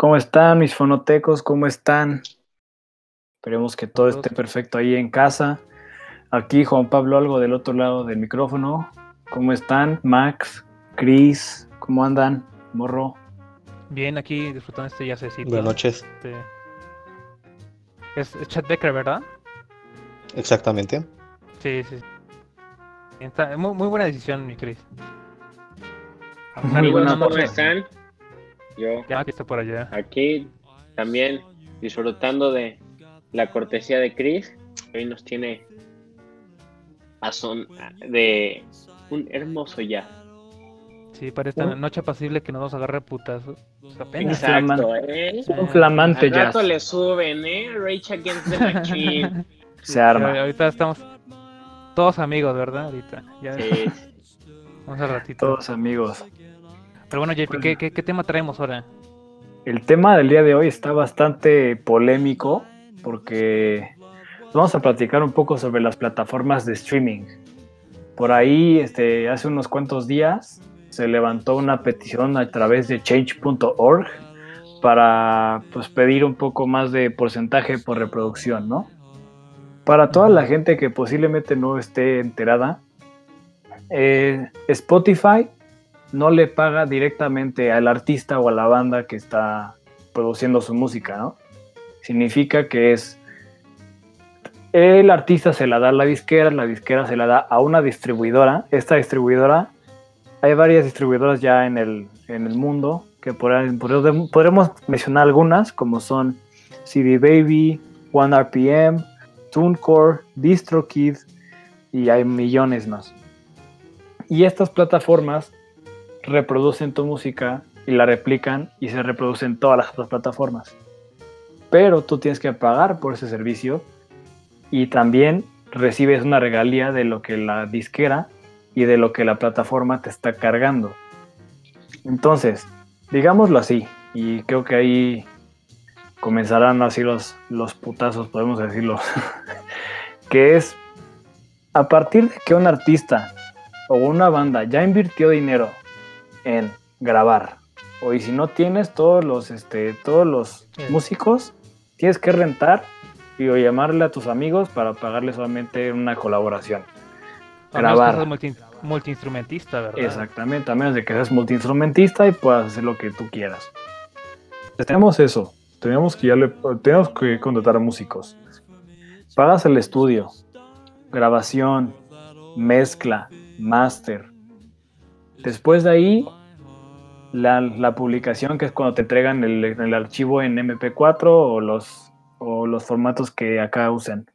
¿Cómo están mis fonotecos? ¿Cómo están? Esperemos que todo esté perfecto ahí en casa. Aquí Juan Pablo Algo del otro lado del micrófono. ¿Cómo están? Max, Chris, ¿cómo andan? Morro. Bien, aquí disfrutando este ya sé Buenas noches. Este... Es, es Chad Becker, ¿verdad? Exactamente. Sí, sí. Está, muy, muy buena decisión, mi Chris. Amigos, ¿cómo están? Yo ya aquí está por allá. Aquí también disfrutando de la cortesía de Chris. Hoy nos tiene a son de un hermoso ya. Sí, para esta noche pasible que nos vamos a agarrar putas. Apenas. Exacto, ¿eh? Un flamante ya. rato le suben, ¿eh? Rage Against the Machine. Se arma. Ahorita estamos todos amigos, ¿verdad? Ahorita. Ya. Sí. Vamos a ratito. Todos amigos. Pero bueno, JP, ¿qué, tema traemos ahora? El tema del día de hoy está bastante polémico porque vamos a platicar un poco sobre las plataformas de streaming. Por ahí, este, hace unos cuantos días, se levantó una petición a través de change.org para pues, pedir un poco más de porcentaje por reproducción, ¿no? Para toda la gente que posiblemente no esté enterada, eh, Spotify no le paga directamente al artista o a la banda que está produciendo su música, ¿no? Significa que es el artista se la da a la disquera, la disquera se la da a una distribuidora. Esta distribuidora, hay varias distribuidoras ya en el, en el mundo que podremos mencionar algunas, como son CD Baby, One RPM, TuneCore, DistroKid y hay millones más. Y estas plataformas reproducen tu música y la replican y se reproducen todas las otras plataformas. Pero tú tienes que pagar por ese servicio y también recibes una regalía de lo que la disquera y de lo que la plataforma te está cargando. Entonces, digámoslo así, y creo que ahí comenzarán así los, los putazos, podemos decirlo, que es a partir de que un artista o una banda ya invirtió dinero en grabar. O y si no tienes todos los, este, todos los músicos, tienes que rentar y o llamarle a tus amigos para pagarle solamente una colaboración. grabar. multi, multiinstrumentista, ¿verdad? Exactamente, a menos de que seas multiinstrumentista y puedas hacer lo que tú quieras. Tenemos eso. Tenemos que, ya le, tenemos que contratar a músicos. Pagas el estudio, grabación, mezcla, máster, Después de ahí, la, publicación, que es cuando te entregan el, archivo en MP4 o los, o los formatos que acá usan.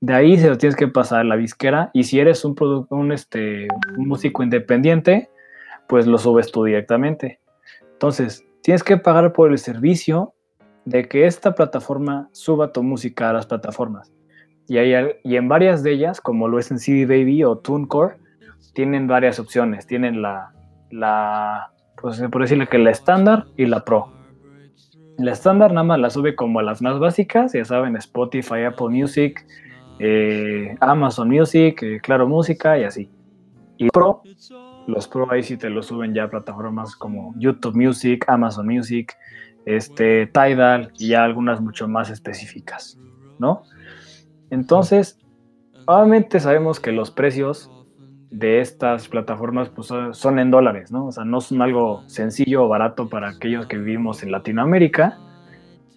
De ahí se lo tienes que pasar a la disquera y si eres un, un, este, un músico independiente, pues lo subes tú directamente. Entonces, tienes que pagar por el servicio de que esta plataforma suba tu música a las plataformas. Y, y en varias de ellas, como lo es en CD Baby o TuneCore, tienen varias opciones. Tienen la, la pues por decirle que la estándar y la pro. La estándar nada más la sube como a las más básicas, ya saben, Spotify, Apple Music, eh, Amazon Music, eh, Claro Música y así. Y pro, los pro ahí sí te lo suben ya a plataformas como YouTube Music, Amazon Music, este, Tidal y ya algunas mucho más específicas, ¿no? Entonces, obviamente sabemos que los precios de estas plataformas pues, son en dólares, ¿no? O sea, no son algo sencillo o barato para aquellos que vivimos en Latinoamérica,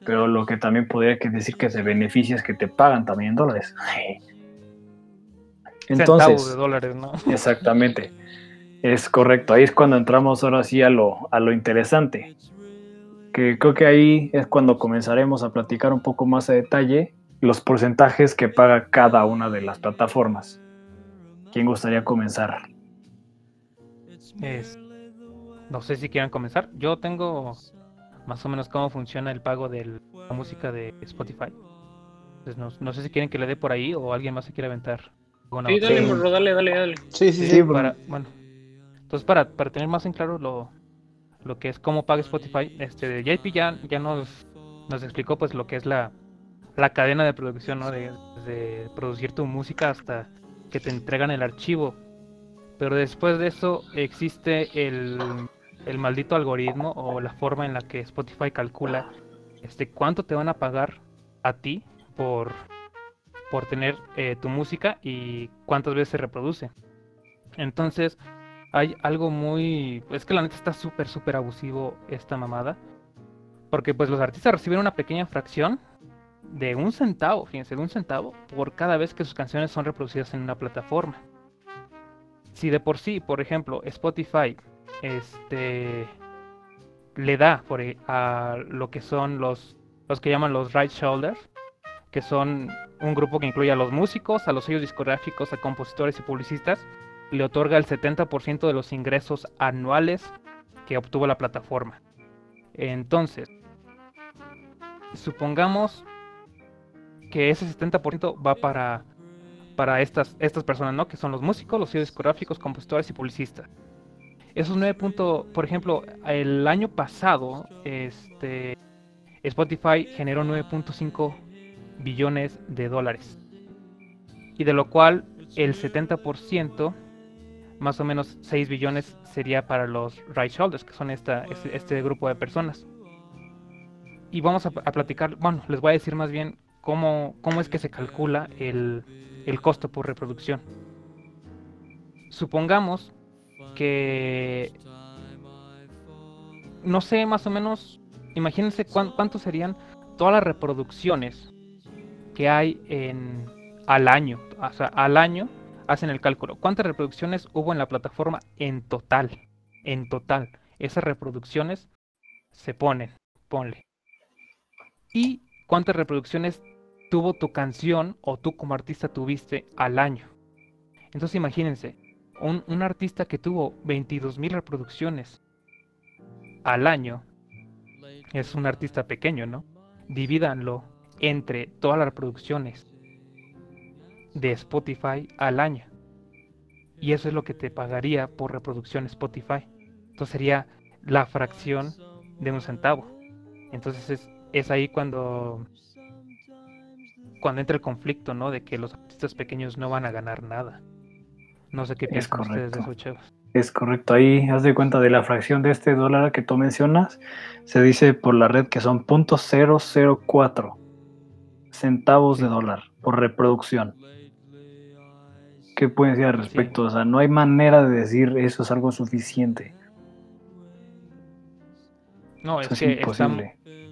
pero lo que también podría decir que se beneficia es que te pagan también en dólares. Entonces, de dólares, ¿no? Exactamente. Es correcto. Ahí es cuando entramos ahora sí a lo, a lo interesante. Que creo que ahí es cuando comenzaremos a platicar un poco más a detalle los porcentajes que paga cada una de las plataformas. ¿Quién gustaría comenzar? no sé si quieran comenzar. Yo tengo más o menos cómo funciona el pago de la música de Spotify. no, sé si quieren que le dé por ahí o alguien más se quiere aventar. sí, dale, morro, dale, dale, dale. Sí, sí, sí. para, bueno, entonces para, para tener más en claro lo, lo que es cómo paga Spotify, este JP ya, ya nos, nos explicó pues lo que es la, la cadena de producción, ¿no? De, de producir tu música hasta que te entregan el archivo. Pero después de eso existe el, el maldito algoritmo o la forma en la que Spotify calcula este cuánto te van a pagar a ti por, por tener eh, tu música y cuántas veces se reproduce. Entonces, hay algo muy... Es que la neta está súper, súper abusivo esta mamada. Porque pues los artistas reciben una pequeña fracción de un centavo, fíjense, de un centavo por cada vez que sus canciones son reproducidas en una plataforma. Si de por sí, por ejemplo, Spotify este le da por, e, a lo que son los, los que llaman los right shoulders, que son un grupo que incluye a los músicos, a los sellos discográficos, a compositores y publicistas, le otorga el 70% de los ingresos anuales que obtuvo la plataforma. Entonces, supongamos que ese 70% va para, para estas, estas personas, ¿no? Que son los músicos, los discográficos, compositores y publicistas. Esos 9 puntos, por ejemplo, el año pasado, este, Spotify generó 9.5 billones de dólares. Y de lo cual el 70% más o menos 6 billones sería para los right shoulders, que son esta, este, grupo de personas. Y vamos a, platicar, bueno, les voy a decir más bien cómo, cómo es que se calcula el, el costo por reproducción. Supongamos que, no sé, más o menos, imagínense cuántos serían todas las reproducciones que hay en, al año, o sea, al año hacen el cálculo. ¿Cuántas reproducciones hubo en la plataforma en total? En total. Esas reproducciones se ponen, ponle. ¿Y cuántas reproducciones tuvo tu canción o tú como artista tuviste al año? Entonces imagínense, un, artista que tuvo 22.000 reproducciones al año es un artista pequeño, ¿no? Divídanlo entre todas las reproducciones de Spotify al año. Y eso es lo que te pagaría por reproducción Spotify. Entonces sería la fracción de un centavo. Entonces es, ahí cuando cuando entra el conflicto, ¿no? De que los artistas pequeños no van a ganar nada. No sé qué piensan ustedes de eso, chavos. Es correcto. Ahí haz de cuenta de la fracción de este dólar que tú mencionas. Se dice por la red que son .004 centavos de dólar por reproducción. ¿Qué pueden decir al respecto? O sea, no hay manera de decir eso es algo suficiente. No, es, que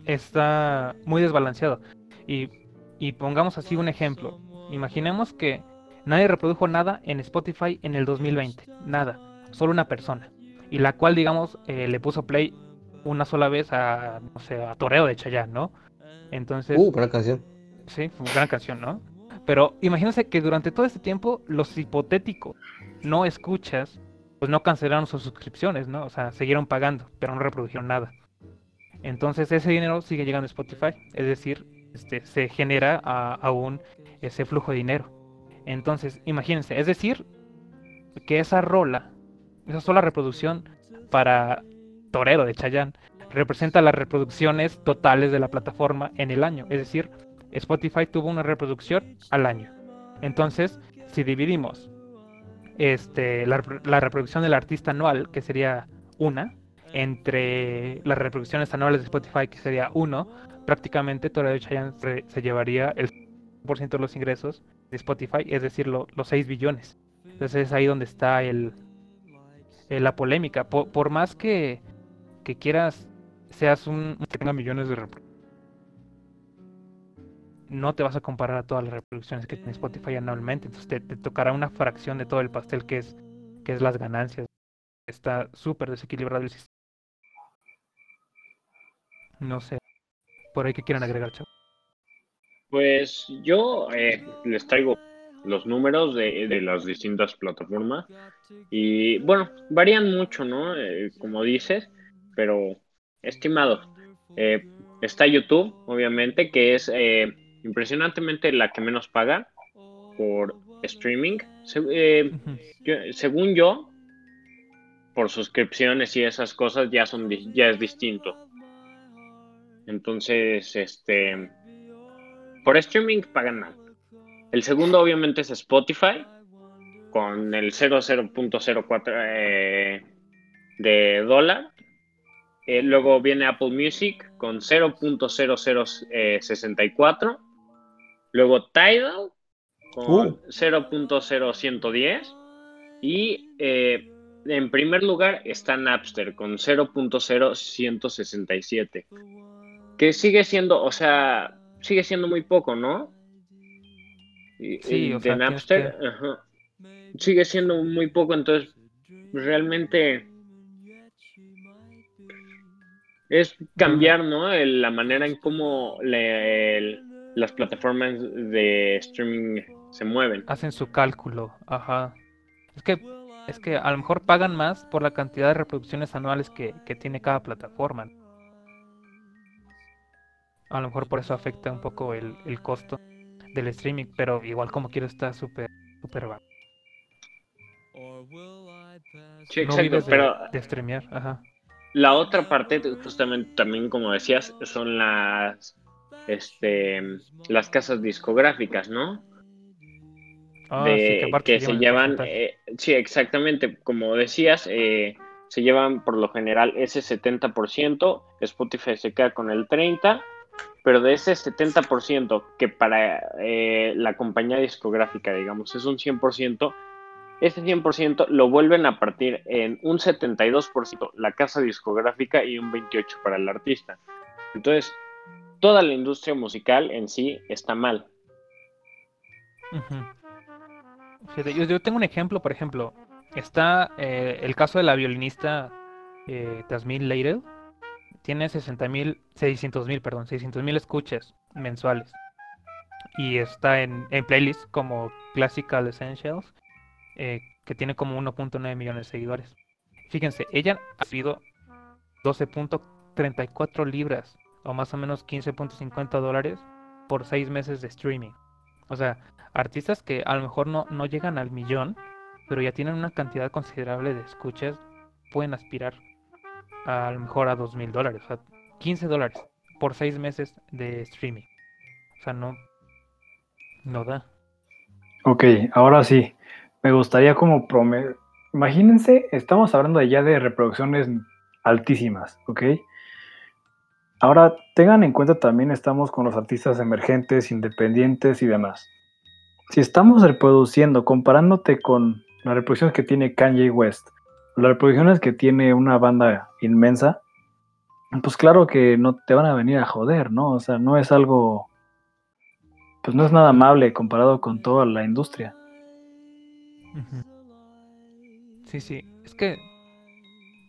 Está, muy desbalanceado. Y, y pongamos así un ejemplo. Imaginemos que nadie reprodujo nada en Spotify en el 2020. Nada. Solo una persona. Y la cual, digamos, eh, le puso play una sola vez a, no sé, a Toreo de Chayanne, ¿no? Entonces... Uh, buena canción. Sí, fue una gran canción, ¿no? Pero imagínense que durante todo este tiempo los hipotéticos no escuchas, pues no cancelaron sus suscripciones, ¿no? O sea, siguieron pagando, pero no reprodujeron nada. Entonces ese dinero sigue llegando a Spotify, es decir, este, se genera aún ese flujo de dinero. Entonces, imagínense, es decir, que esa rola, esa sola reproducción para Torero de Chayanne, representa las reproducciones totales de la plataforma en el año. Es decir, Spotify tuvo una reproducción al año. Entonces, si dividimos este, la, reproducción del artista anual, que sería una, entre las reproducciones anuales de Spotify, que sería uno, prácticamente Torero Chayanne se, llevaría el 100% de los ingresos de Spotify, es decir, los 6 billones. Entonces es ahí donde está el, la polémica. Por, más que, que, quieras, seas un que tenga millones de reproducciones no te vas a comparar a todas las reproducciones que tiene Spotify anualmente. Entonces te, tocará una fracción de todo el pastel que es, que es las ganancias. Está súper desequilibrado el sistema. No sé. Por ahí que quieran agregar. Pues yo eh, les traigo los números de, las distintas plataformas y bueno, varían mucho, ¿no? Eh, como dices, pero estimado, eh, está YouTube, obviamente, que es impresionantemente la que menos paga por streaming. Eh, según yo, por suscripciones y esas cosas ya son ya es distinto. Entonces, este por streaming pagan mal. El segundo obviamente es Spotify con el 00.04 eh, de dólar Eh, luego viene Apple Music con 0.0064. Luego Tidal con Uh. 0.0110. Y eh, en primer lugar está Napster con 0.0167. Que sigue siendo, o sea, sigue siendo muy poco, ¿no? Y- Sí, y o de sea, ajá. sigue siendo muy poco, entonces realmente es cambiar, ¿no? El- la manera en cómo le- el- las plataformas de streaming se mueven. Hacen su cálculo, ajá. Es que, es que a lo mejor pagan más por la cantidad de reproducciones anuales que, que tiene cada plataforma. A lo mejor por eso afecta un poco el, el costo del streaming, pero igual como quiero está súper, súper bajo. Sí, exacto, pero de streamear, ajá. la otra parte, justamente también como decías, son las este las casas discográficas, ¿no? Ah, sí, de, aparte que se se llevan eh, sí, exactamente, como decías, eh, se llevan por lo general ese 70%, Spotify se queda con el 30%, pero de ese 70% que para eh, la compañía discográfica, digamos, es un 100%, ese 100% lo vuelven a partir en un 72% la casa discográfica y un 28% para el artista. Entonces, toda la industria musical en sí está mal. Yo, tengo un ejemplo, por ejemplo, está eh, el caso de la violinista eh, Tasmin Leidel, tiene 60 mil, 600 mil, perdón, 600 mil escuchas mensuales y está en, en playlists como Classical Essentials, eh, que tiene como 1.9 millones de seguidores. Fíjense, ella ha sido 12.34 libras o más o menos 15.50 dólares por seis meses de streaming. O sea, artistas que a lo mejor no, no llegan al millón, pero ya tienen una cantidad considerable de escuchas, pueden aspirar a, lo mejor a dos mil dólares, o sea, 15 dólares por seis meses de streaming. O sea, no, no da. Ok, ahora sí. Me gustaría como prome... Imagínense, estamos hablando ya de reproducciones altísimas, ¿ok? Ahora tengan en cuenta también estamos con los artistas emergentes, independientes y demás. Si estamos reproduciendo, comparándote con las reproducciones que tiene Kanye West, las reproducciones que tiene una banda inmensa, pues claro que no te van a venir a joder, ¿no? O sea, no es algo, pues no es nada amable comparado con toda la industria. Sí, sí, es que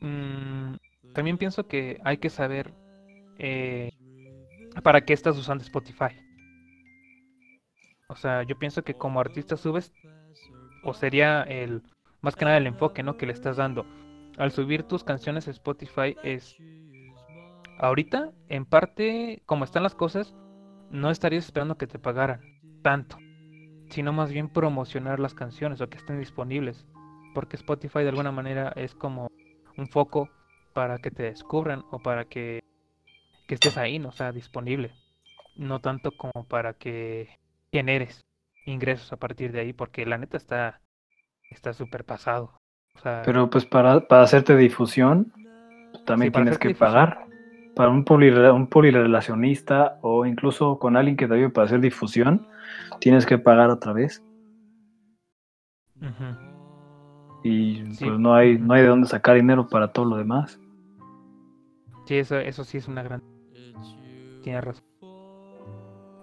mm, también pienso que hay que saber eh, para qué estás usando Spotify. O sea, yo pienso que como artista subes, o sería el, más que nada el enfoque, ¿no? Que le estás dando. Al subir tus canciones a Spotify es, ahorita, en parte, como están las cosas, no estarías esperando que te pagaran tanto, sino más bien promocionar las canciones o que estén disponibles. Porque Spotify de alguna manera es como un foco para que te descubran o para que, que estés ahí, ¿no? Sea, disponible. No tanto como para que generes ingresos a partir de ahí, porque la neta está está súper pasado. O sea, Pero pues para, para hacerte difusión, pues, también Sí, tienes que difusión. pagar. Para un, polirre- un polirrelacionista o incluso con alguien que te ayude para hacer difusión, tienes que pagar otra vez. Y Sí. pues no hay, no hay de dónde sacar dinero para todo lo demás. Sí, eso, eso sí es una gran... Tienes razón.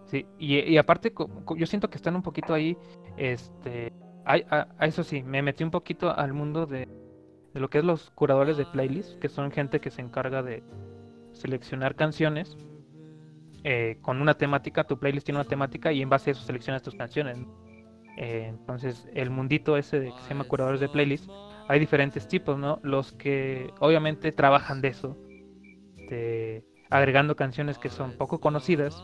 Sí, y, y aparte yo siento que están un poquito ahí, este... a, a eso sí, me metí un poquito al mundo de, de lo que es los curadores de playlists, que son gente que se encarga de seleccionar canciones eh, con una temática, tu playlist tiene una temática y en base a eso seleccionas tus canciones. Eh, entonces, el mundito ese de que se llama curadores de playlists, hay diferentes tipos, ¿no? Los que obviamente trabajan de eso, de- agregando canciones que son poco conocidas,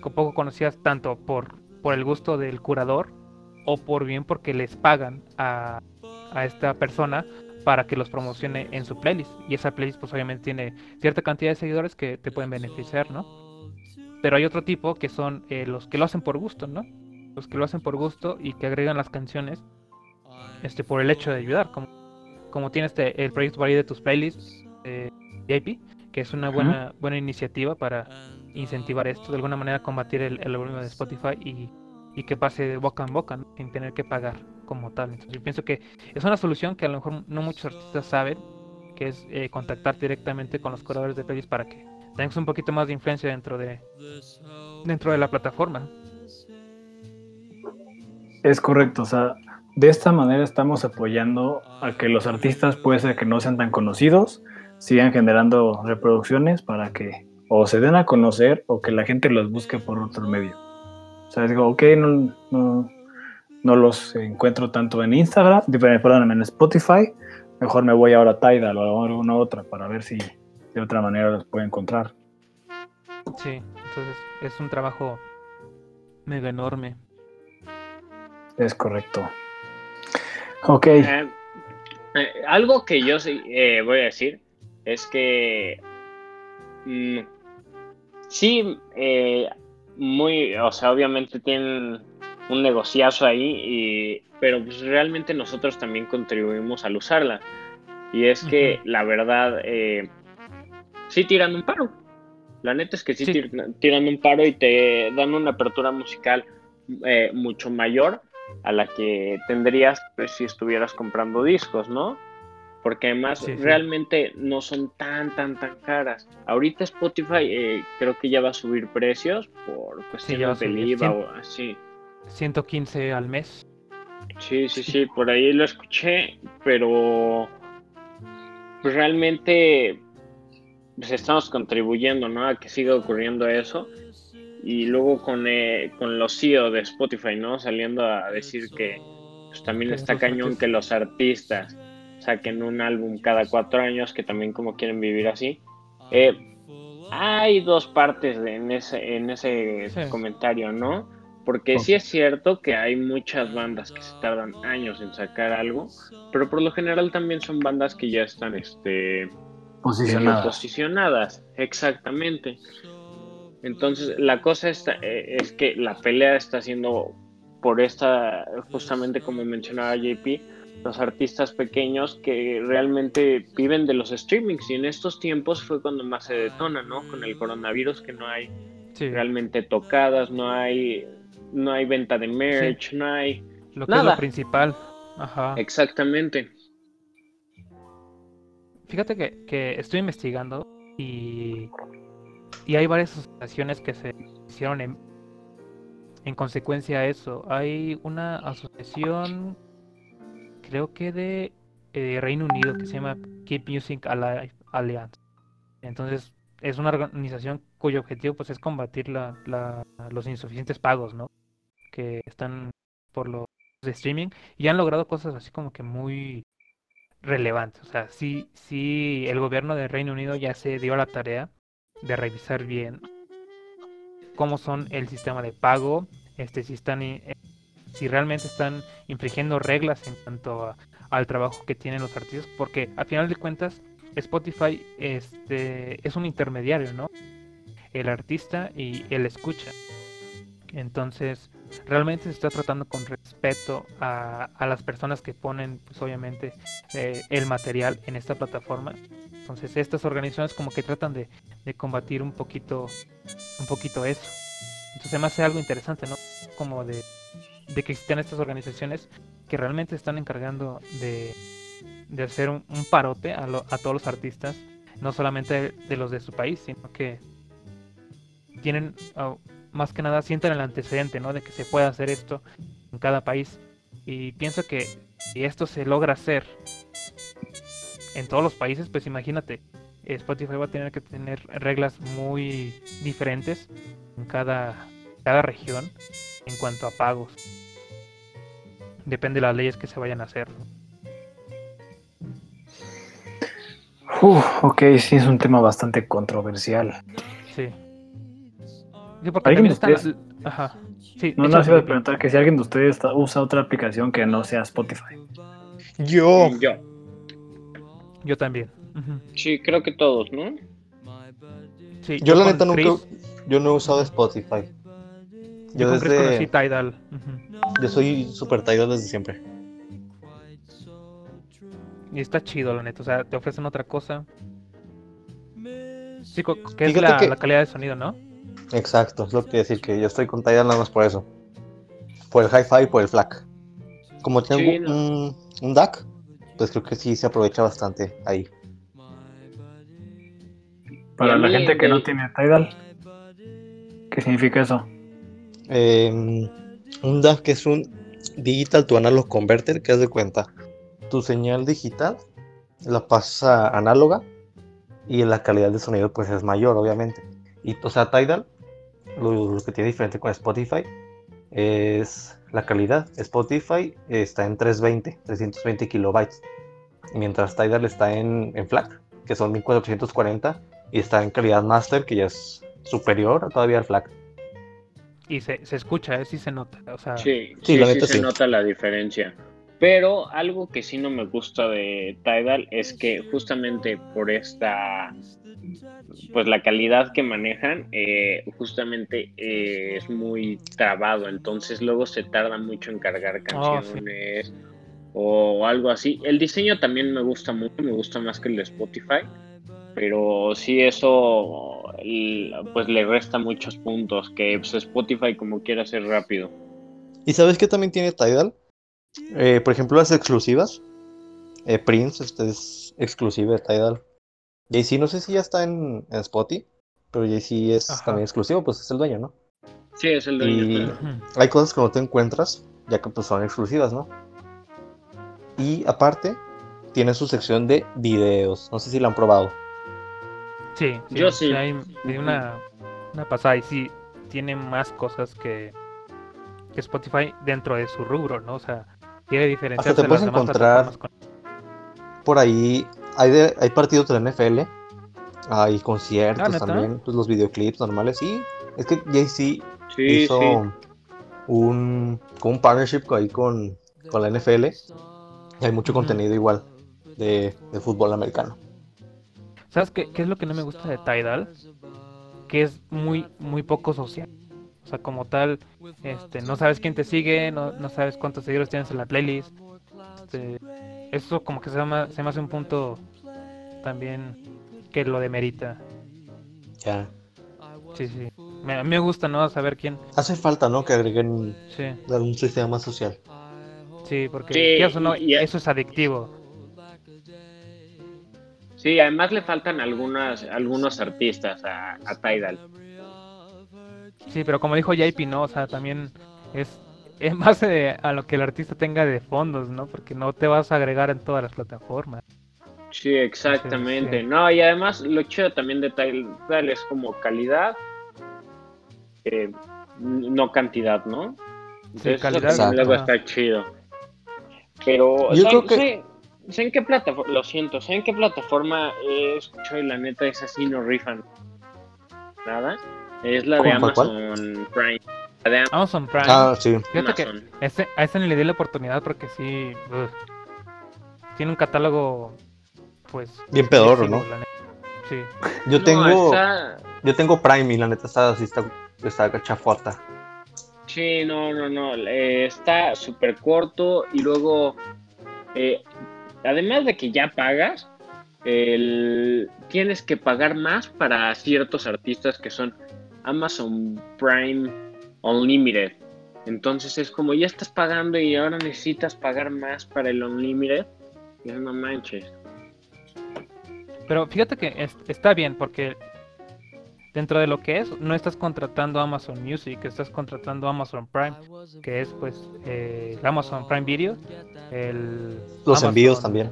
co- poco conocidas tanto por, por el gusto del curador o por bien porque les pagan a, a esta persona para que los promocione en su playlist. Y esa playlist pues obviamente tiene cierta cantidad de seguidores que te pueden beneficiar, ¿no? Pero hay otro tipo que son eh, los que lo hacen por gusto, ¿no? Los que lo hacen por gusto y que agregan las canciones este, por el hecho de ayudar. Como, como tienes este, el proyecto ahí de tus playlists, de JP, que es una buena, buena iniciativa para incentivar esto, de alguna manera combatir el, el algoritmo de Spotify y, y que pase de boca en boca, sin tener que pagar como tal. Entonces yo pienso que es una solución que a lo mejor no muchos artistas saben, que es eh, contactar directamente con los curadores de playlists para que tengas un poquito más de influencia dentro de dentro de la plataforma. Es correcto, o sea, de esta manera estamos apoyando a que los artistas, puede ser que no sean tan conocidos, sigan generando reproducciones para que o se den a conocer o que la gente los busque por otro medio. O sea, digo, ok, no, no, no los encuentro tanto en Instagram, perdón, en Spotify, mejor me voy ahora a Tidal o a una otra para ver si de otra manera los puedo encontrar. Sí, entonces es un trabajo mega enorme. Es correcto. Ok. Eh, eh, algo que yo eh, voy a decir es que mm, sí, eh, muy, o sea, obviamente tienen un negociazo ahí, y, pero pues realmente nosotros también contribuimos al usarla. Y es que la verdad, eh, sí tiran un paro. La neta es que sí, Sí. tir- tiran un paro y te dan una apertura musical eh, mucho mayor a la que tendrías pues, si estuvieras comprando discos, ¿no? Porque además Sí, sí. realmente no son tan, tan, tan caras. Ahorita Spotify eh, creo que ya va a subir precios por cuestiones del subir. IVA o así. 115 al mes. Sí, sí, sí, por ahí lo escuché, pero pues realmente pues estamos contribuyendo, ¿no? A que siga ocurriendo eso. Y luego con, eh, con los CEO de Spotify, ¿no? Saliendo a decir que pues, también está cañón artistas- que los artistas saquen un álbum cada cuatro años, que también como quieren vivir así. Eh, hay dos partes de- en ese, en ese Sí. comentario, ¿no? Porque sí es cierto que hay muchas bandas que se tardan años en sacar algo, pero por lo general también son bandas que ya están este, Posicionadas. posicionadas, exactamente. Entonces, la cosa está, eh, es que la pelea está siendo por esta, justamente como mencionaba JP, los artistas pequeños que realmente viven de los streamings y en estos tiempos fue cuando más se detona, ¿no? Con el coronavirus que no hay Sí, realmente tocadas, no hay, no hay venta de merch, no hay lo que es nada. lo principal. Ajá. exactamente. Fíjate que, que estoy investigando y, y hay varias asociaciones que se hicieron en, en consecuencia a eso. Hay una asociación, creo que de eh, Reino Unido, que se llama Keep Music Alive Alliance. Entonces, es una organización cuyo objetivo pues es combatir los insuficientes pagos, ¿no? Que están por los de streaming y han logrado cosas así como que muy relevantes. O sea, sí, sí, el gobierno de Reino Unido ya se dio a la tarea de revisar bien cómo son el sistema de pago, este, si están, eh, si realmente están infringiendo reglas en cuanto a- al trabajo que tienen los artistas, porque al final de cuentas Spotify este, es un intermediario, ¿no? El artista y el escucha. Entonces, realmente se está tratando con respeto a, a las personas que ponen, pues obviamente, eh, el material en esta plataforma. Entonces, estas organizaciones como que tratan de, de combatir un poquito, un poquito eso. Entonces, me hace algo interesante, ¿no? Como de, de que existan estas organizaciones que realmente están encargando de, de hacer un, parote a, lo- a todos los artistas, no solamente de los de su país, sino que tienen, ah, más que nada, sienten el antecedente, ¿no? De que se puede hacer esto en cada país. Y pienso que si esto se logra hacer en todos los países, pues imagínate, Spotify va a tener que tener reglas muy diferentes en cada, cada región en cuanto a pagos. Depende de las leyes que se vayan a hacer. ¿no? Uf, ok, sí, es un tema bastante controversial. Sí. Sí, porque ¿Alguien de están... Ajá. Sí, No, no, se iba a preguntar que si alguien de ustedes usa otra aplicación que no sea Spotify. Yo. Yo, Yo también. Ujú. sí, creo que todos, ¿no? Sí, Yo la neta nunca. Chris- Yo no he usado Spotify. Yo Yo con Chris conocí desde. Tidal. Yo soy super Tidal desde siempre. Y está chido, la neta. O sea, te ofrecen otra cosa. Sí, que es la, que- la calidad de sonido, ¿no? Exacto, es lo que decir, que yo estoy con Tidal nada más por eso. Por el hi-fi y por el FLAC. Como tengo Sí, no. un, un DAC, pues creo que sí se aprovecha bastante ahí. Para la gente que no tiene Tidal, ¿qué significa eso? Eh, un DAC que es un Digital to Analog Converter, que haz de cuenta. Tu señal digital la pasa análoga y la calidad de sonido pues es mayor, obviamente. Y o sea, Tidal, lo, que tiene diferente con Spotify es la calidad. Spotify está en 320, 320 kilobytes, mientras Tidal está en, en FLAC, que son 1440, y está en calidad master, que ya es superior todavía al FLAC. Y se, se escucha, ¿eh? sí se nota. O sea, Sí, Sí, sí, se nota la diferencia. Pero algo que sí no me gusta de Tidal es que justamente por esta, pues la calidad que manejan, eh, justamente eh, es muy trabado. Entonces luego se tarda mucho en cargar Oh, sí. canciones o algo así. El diseño también me gusta mucho, me gusta más que el de Spotify. Pero sí eso pues le resta muchos puntos que pues, Spotify como quiera hacer rápido. ¿Y sabes qué también tiene Tidal? Eh, por ejemplo, las exclusivas. Eh, Prince, este es exclusiva de Tidal. Jay-Z, no sé si ya está en, en Spotify, pero Jay-Z es Ajá. también exclusivo, pues es el dueño, ¿no? Sí, es el dueño. Y-. Hay cosas que no te encuentras, ya que pues son exclusivas, ¿no? Y aparte, tiene su sección de videos. No sé si la han probado. Sí, sí, Yo sí. Hay, hay una, una pasada y sí tiene más cosas que, que Spotify dentro de su rubro, ¿no? O sea, quiere diferenciarse Hasta te de puedes las encontrar- con- Por ahí hay, de- hay partidos de la NFL, hay conciertos Ah, también, pues los videoclips normales. Sí, es que Jay-Z Sí, hizo sí. un, un partnership ahí con, con la NFL. Y hay mucho contenido igual de, de fútbol americano. ¿Sabes qué, qué es lo que no me gusta de Tidal? Que es muy, muy poco social. O sea, como tal, este, no sabes quién te sigue, no, no sabes cuántos seguidores tienes en la playlist. Este, eso como que se, llama, se me hace un punto también que lo demerita. Ya. Sí, sí. Me, a mí me gusta, ¿no? Saber quién. Hace falta, ¿no? Que agreguen Sí, un sistema más social. sí, porque Sí, quieras o no, y- eso es adictivo. Sí, además le faltan algunas, algunos artistas a, a Tidal. Sí, pero como dijo JP, ¿no? O sea, también es en base a lo que el artista tenga de fondos, ¿no? Porque no te vas a agregar en todas las plataformas. Sí, exactamente. Sí, sí. No, y además lo chido también de Tidal es como calidad, eh, no cantidad, ¿no? Entonces, eso calidad, también luego está chido. Pero, Yo ¿saben, creo que- saben qué plataforma? Lo siento, ¿saben qué plataforma he escuchado y la neta es así, no rifan nada? Es la de ¿Cómo, cuál, Amazon Prime. La de Amazon Prime. Ah, sí. Fíjate que ese, a ese ni le di la oportunidad porque sí. ugh, tiene un catálogo, pues. Bien pedorro, agresivo, ¿no? Sí. Yo No, tengo, yo tengo Prime y la neta está así, está, está chafota. Sí, no, no, no. eh, está súper corto y luego, eh, además de que ya pagas, tienes que pagar más para ciertos artistas que son Amazon Prime Unlimited. Entonces es como ya estás pagando y ahora necesitas pagar más para el Unlimited. Ya no manches. Pero fíjate que es- está bien porque dentro de lo que es, no estás contratando Amazon Music, estás contratando Amazon Prime, que es pues eh, el Amazon Prime Video, el Los Amazon- envíos también.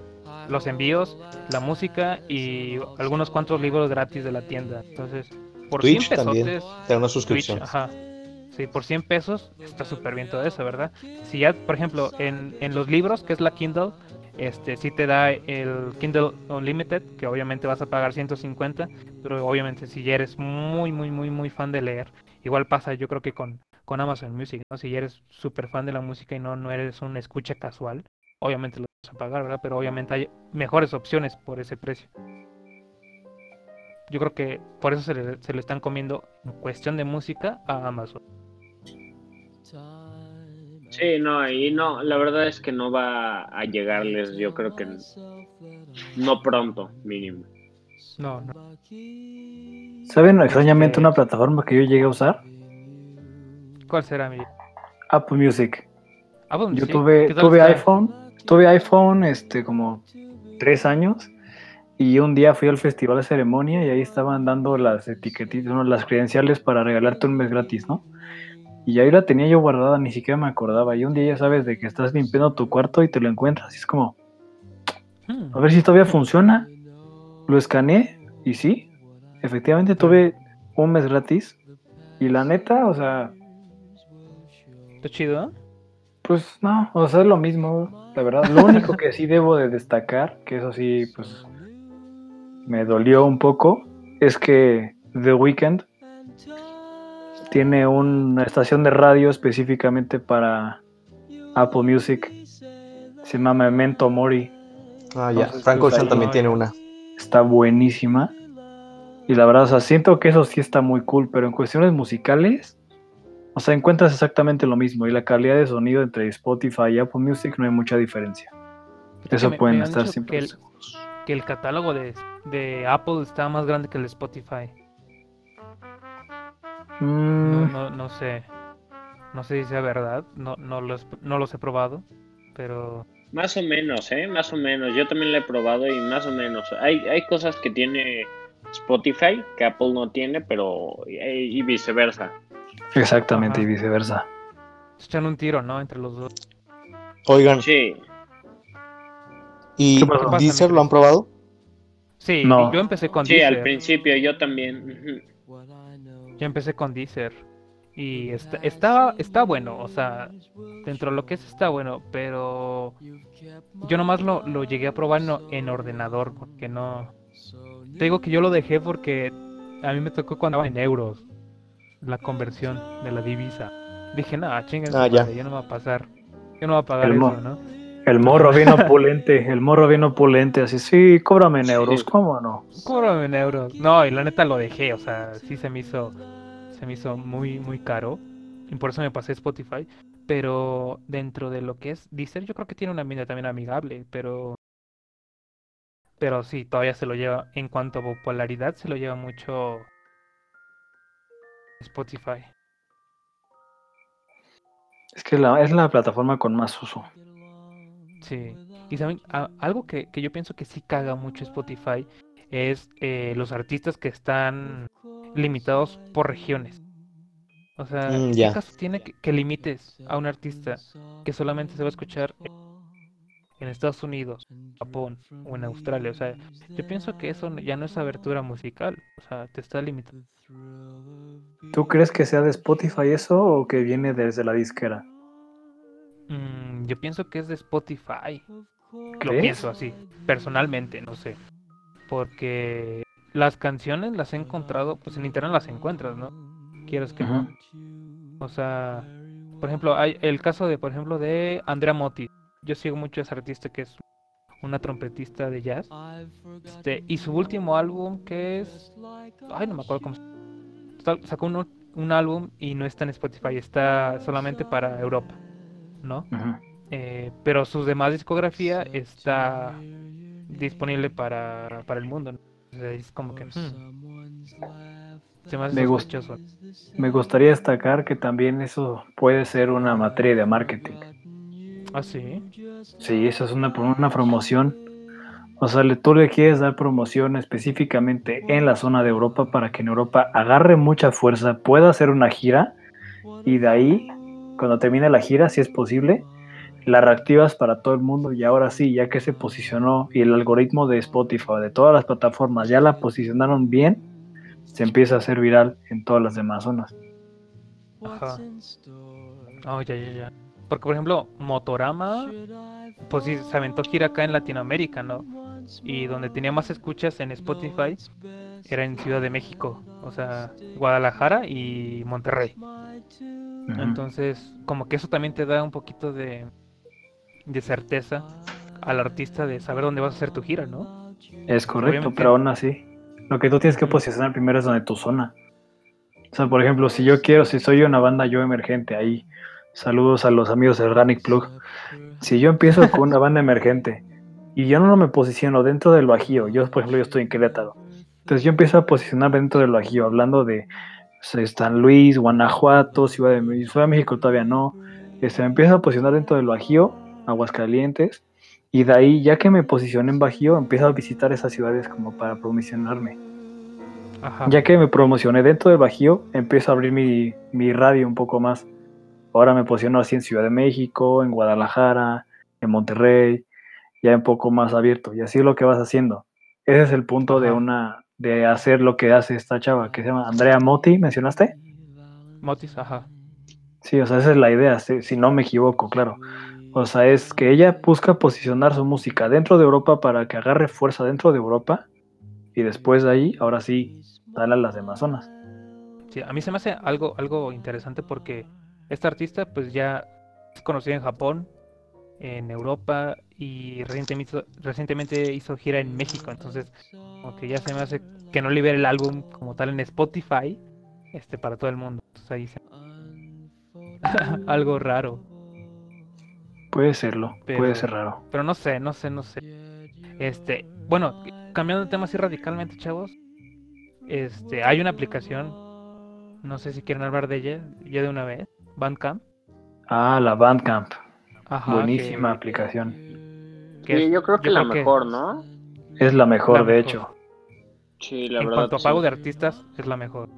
los envíos, la música y algunos cuantos libros gratis de la tienda. Entonces, por Twitch 100 también. pesotes, Te da una Twitch, suscripción. ajá. Sí, por 100 pesos está súper bien todo eso, ¿verdad? Si ya, por ejemplo, en, en los libros, que es la Kindle, este sí te da el Kindle Unlimited, que obviamente vas a pagar 150, pero obviamente si eres muy, muy, muy, muy fan de leer, igual pasa yo creo que con, con Amazon Music, ¿no? Si eres súper fan de la música y no, no eres un escucha casual, obviamente lo vas a pagar, ¿verdad? Pero obviamente hay mejores opciones por ese precio. Yo creo que por eso se le, se le están comiendo en cuestión de música a Amazon. Sí, no, y no, la verdad es que no va a llegarles, yo creo que no pronto, mínimo. No, no. ¿Saben extrañamente una plataforma que yo llegué a usar? ¿Cuál será mi? Apple Music. Apple Yo Music? tuve, ¿Qué tal tuve está? iPhone, tuve iPhone este como tres años y un día fui al festival de ceremonia y ahí estaban dando las etiquetitas, no, las credenciales para regalarte un mes gratis, ¿no? Y ahí la tenía yo guardada, ni siquiera me acordaba. Y un día ya sabes de que estás limpiando tu cuarto y te lo encuentras y es como, Hmm. a ver si todavía funciona. Lo escaneé y sí, efectivamente tuve un mes gratis. Y la neta, o sea, Está chido. Pues no, o sea, es lo mismo, la verdad. Lo único que sí debo de destacar, que eso sí, pues me dolió un poco, es que The Weeknd tiene una estación de radio específicamente para Apple Music. Se llama Memento Mori. Ah, ya. Entonces, Frank pues, Ocean también tiene una. Está buenísima. Y la verdad, o sea, siento que eso sí está muy cool, pero en cuestiones musicales, o sea, encuentras exactamente lo mismo. Y la calidad de sonido entre Spotify y Apple Music no hay mucha diferencia. Eso pueden me estar siempre que el, seguros. que el catálogo de, de Apple está más grande que el de Spotify. No, Mm, no, no sé. No sé si sea verdad. No, no, los, no los he probado. Pero. Más o menos, ¿eh? Más o menos. Yo también lo he probado y más o menos. Hay, hay cosas que tiene Spotify que Apple no tiene, pero y, y viceversa. exactamente, Ajá. y viceversa. Se echan un tiro, ¿no? Entre los dos. Oigan, Sí, ¿y. Deezer lo han probado? Sí, No. yo empecé con sí, al principio yo también. Yo empecé con Deezer. Y está, está, está bueno, o sea, dentro de lo que es está bueno, pero yo nomás lo, lo llegué a probar en, en ordenador, porque no... Te digo que yo lo dejé porque a mí me tocó cuando estaba en euros, la conversión de la divisa. Dije, nada, chingas, Ah, ya. yo no me va a pasar, yo no voy a pagar El eso, ¿no? El morro bien opulente, el morro bien opulente, así, sí, cóbrame en Sí. euros, ¿cómo no? Cóbrame en euros. No, y la neta lo dejé, o sea, sí se me hizo, se me hizo muy, muy caro. Y por eso me pasé Spotify. Pero dentro de lo que es Deezer, yo creo que tiene una mina también amigable, pero. Pero sí, todavía se lo lleva, en cuanto a popularidad, se lo lleva mucho Spotify. Es que la, es la plataforma con más uso. Sí. Y saben, A- algo que, que yo pienso que sí caga mucho Spotify es eh, los artistas que están limitados por regiones. O sea, Mm, ¿qué ya. caso tiene que, que limites a un artista que solamente se va a escuchar en Estados Unidos, Japón o en Australia? O sea, yo pienso que eso ya no es abertura musical. O sea, te está limitando. ¿Tú crees que sea de Spotify eso o que viene desde la disquera? Mm, yo pienso que es de Spotify. Lo pienso así, personalmente, no sé. Porque las canciones las he encontrado, pues en internet las encuentras, ¿no? Quieres que no. O sea, por ejemplo, hay el caso de, por ejemplo, de Andrea Motti. Yo sigo mucho a ese artista que es una trompetista de jazz. Este, y su último álbum que es... Ay, no me acuerdo cómo Sacó un, un álbum y no está en Spotify, está solamente para Europa, ¿no? Ujú. Eh, pero su demás discografía está disponible para, para el mundo. ¿no? O sea, es como que... hmm, se me hace Me gusta. sospechoso. Me gustaría destacar que también eso puede ser una materia de marketing. Ah, sí. Sí, eso es una, una promoción. O sea, le- tú le quieres dar promoción específicamente en la zona de Europa para que en Europa agarre mucha fuerza, pueda hacer una gira y de ahí, cuando termine la gira, si es posible, la reactivas para todo el mundo y ahora sí, ya que se posicionó y el algoritmo de Spotify, de todas las plataformas, ya la posicionaron bien, se empieza a hacer viral en todas las demás zonas. Ajá. Oh, ya, ya, ya. Porque, por ejemplo, Motorama, pues sí, se aventó gira acá en Latinoamérica, ¿no? Y donde tenía más escuchas en Spotify era en Ciudad de México, o sea, Guadalajara y Monterrey. Entonces, como que eso también te da un poquito de, de certeza al artista de saber dónde vas a hacer tu gira, ¿no? Es correcto, Obviamente- pero aún así, lo que tú tienes que posicionar primero es donde tu zona. O sea, por ejemplo, si yo quiero, si soy una banda yo emergente ahí, saludos a los amigos de Organic Plug. Si yo empiezo con una banda emergente y yo no me posiciono dentro del Bajío, yo por ejemplo yo estoy en Querétaro, Entonces yo empiezo a posicionar dentro del Bajío, hablando de San Luis, Guanajuato, Ciudad de, México, Ciudad de México todavía no. Este, me empiezo a posicionar dentro del Bajío, Aguascalientes, y de ahí, ya que me posicioné en Bajío, empiezo a visitar esas ciudades como para promocionarme. Ajá. Ya que me promocioné dentro del Bajío, empiezo a abrir mi, mi radio un poco más. Ahora me posiciono así en Ciudad de México, en Guadalajara, en Monterrey, ya un poco más abierto. Y así es lo que vas haciendo. Ese es el punto de una de hacer lo que hace esta chava, que se llama Andrea Motti, ¿mencionaste? Motis, ajá. Sí, o sea, esa es la idea, si, si no me equivoco, claro. O sea, es que ella busca posicionar su música dentro de Europa para que agarre fuerza dentro de Europa y después de ahí, ahora sí, sale a las demás zonas. Sí, a mí se me hace algo, algo interesante porque esta artista pues ya es conocida en Japón, en Europa y recientemente hizo, gira en México, entonces como que ya se me hace que no libere el álbum como tal en Spotify este para todo el mundo. Entonces ahí se- algo raro, Puede serlo, Pero- puede ser raro. pero no sé, no sé, no sé. Este, bueno, cambiando de tema así radicalmente, chavos. Este, hay una aplicación, no sé si quieren hablar de ella ya de una vez, Bandcamp. Ah, la Bandcamp, Ajá, buenísima que- aplicación. que Sí, yo creo que la creo mejor, ¿no? Es la mejor, La de mejor. hecho. Sí, la en verdad. cuanto a sí. pago de artistas, es la mejor.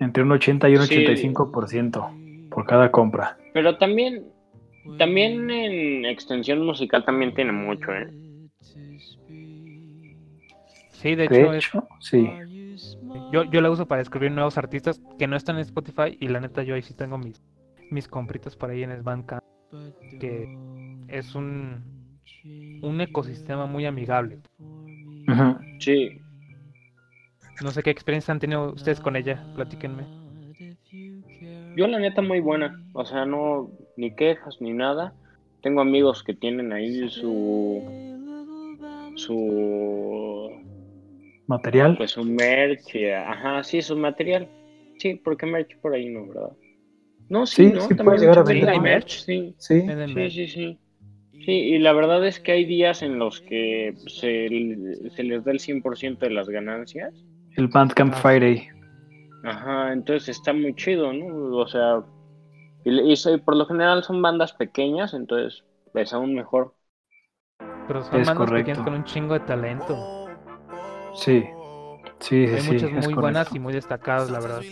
Entre un 80 y un Sí. 85% por cada compra. Pero también, también en extensión musical también tiene mucho, ¿eh? Sí, de De hecho, es- hecho, sí. yo, yo la uso para descubrir nuevos artistas que no están en Spotify y la neta yo ahí sí tengo mis, mis compritas por ahí en Bandcamp, que es un, un ecosistema muy amigable. Ujú. Sí. No sé qué experiencia han tenido ustedes con ella, platíquenme. Yo la neta muy buena. O sea, no, ni quejas ni nada. Tengo amigos que tienen ahí su, su, Material. pues su merch. y- Ajá, sí, su material. Sí, porque merch por ahí no, ¿verdad? No, sí, Sí, ¿no? sí También llegar a vender hay merch. sí. Sí. Sí, sí, sí. Sí, y la verdad es que hay días en los que se, se les da el 100% de las ganancias. El Bandcamp Ah. Friday. Ajá, entonces está muy chido, ¿no? O sea, y, y soy- por lo general son bandas pequeñas, entonces es aún mejor. Pero son Es bandas correcto. pequeñas con un chingo de talento. Sí. Sí, sí, Hay sí. muchas muy buenas y muy destacadas, la verdad.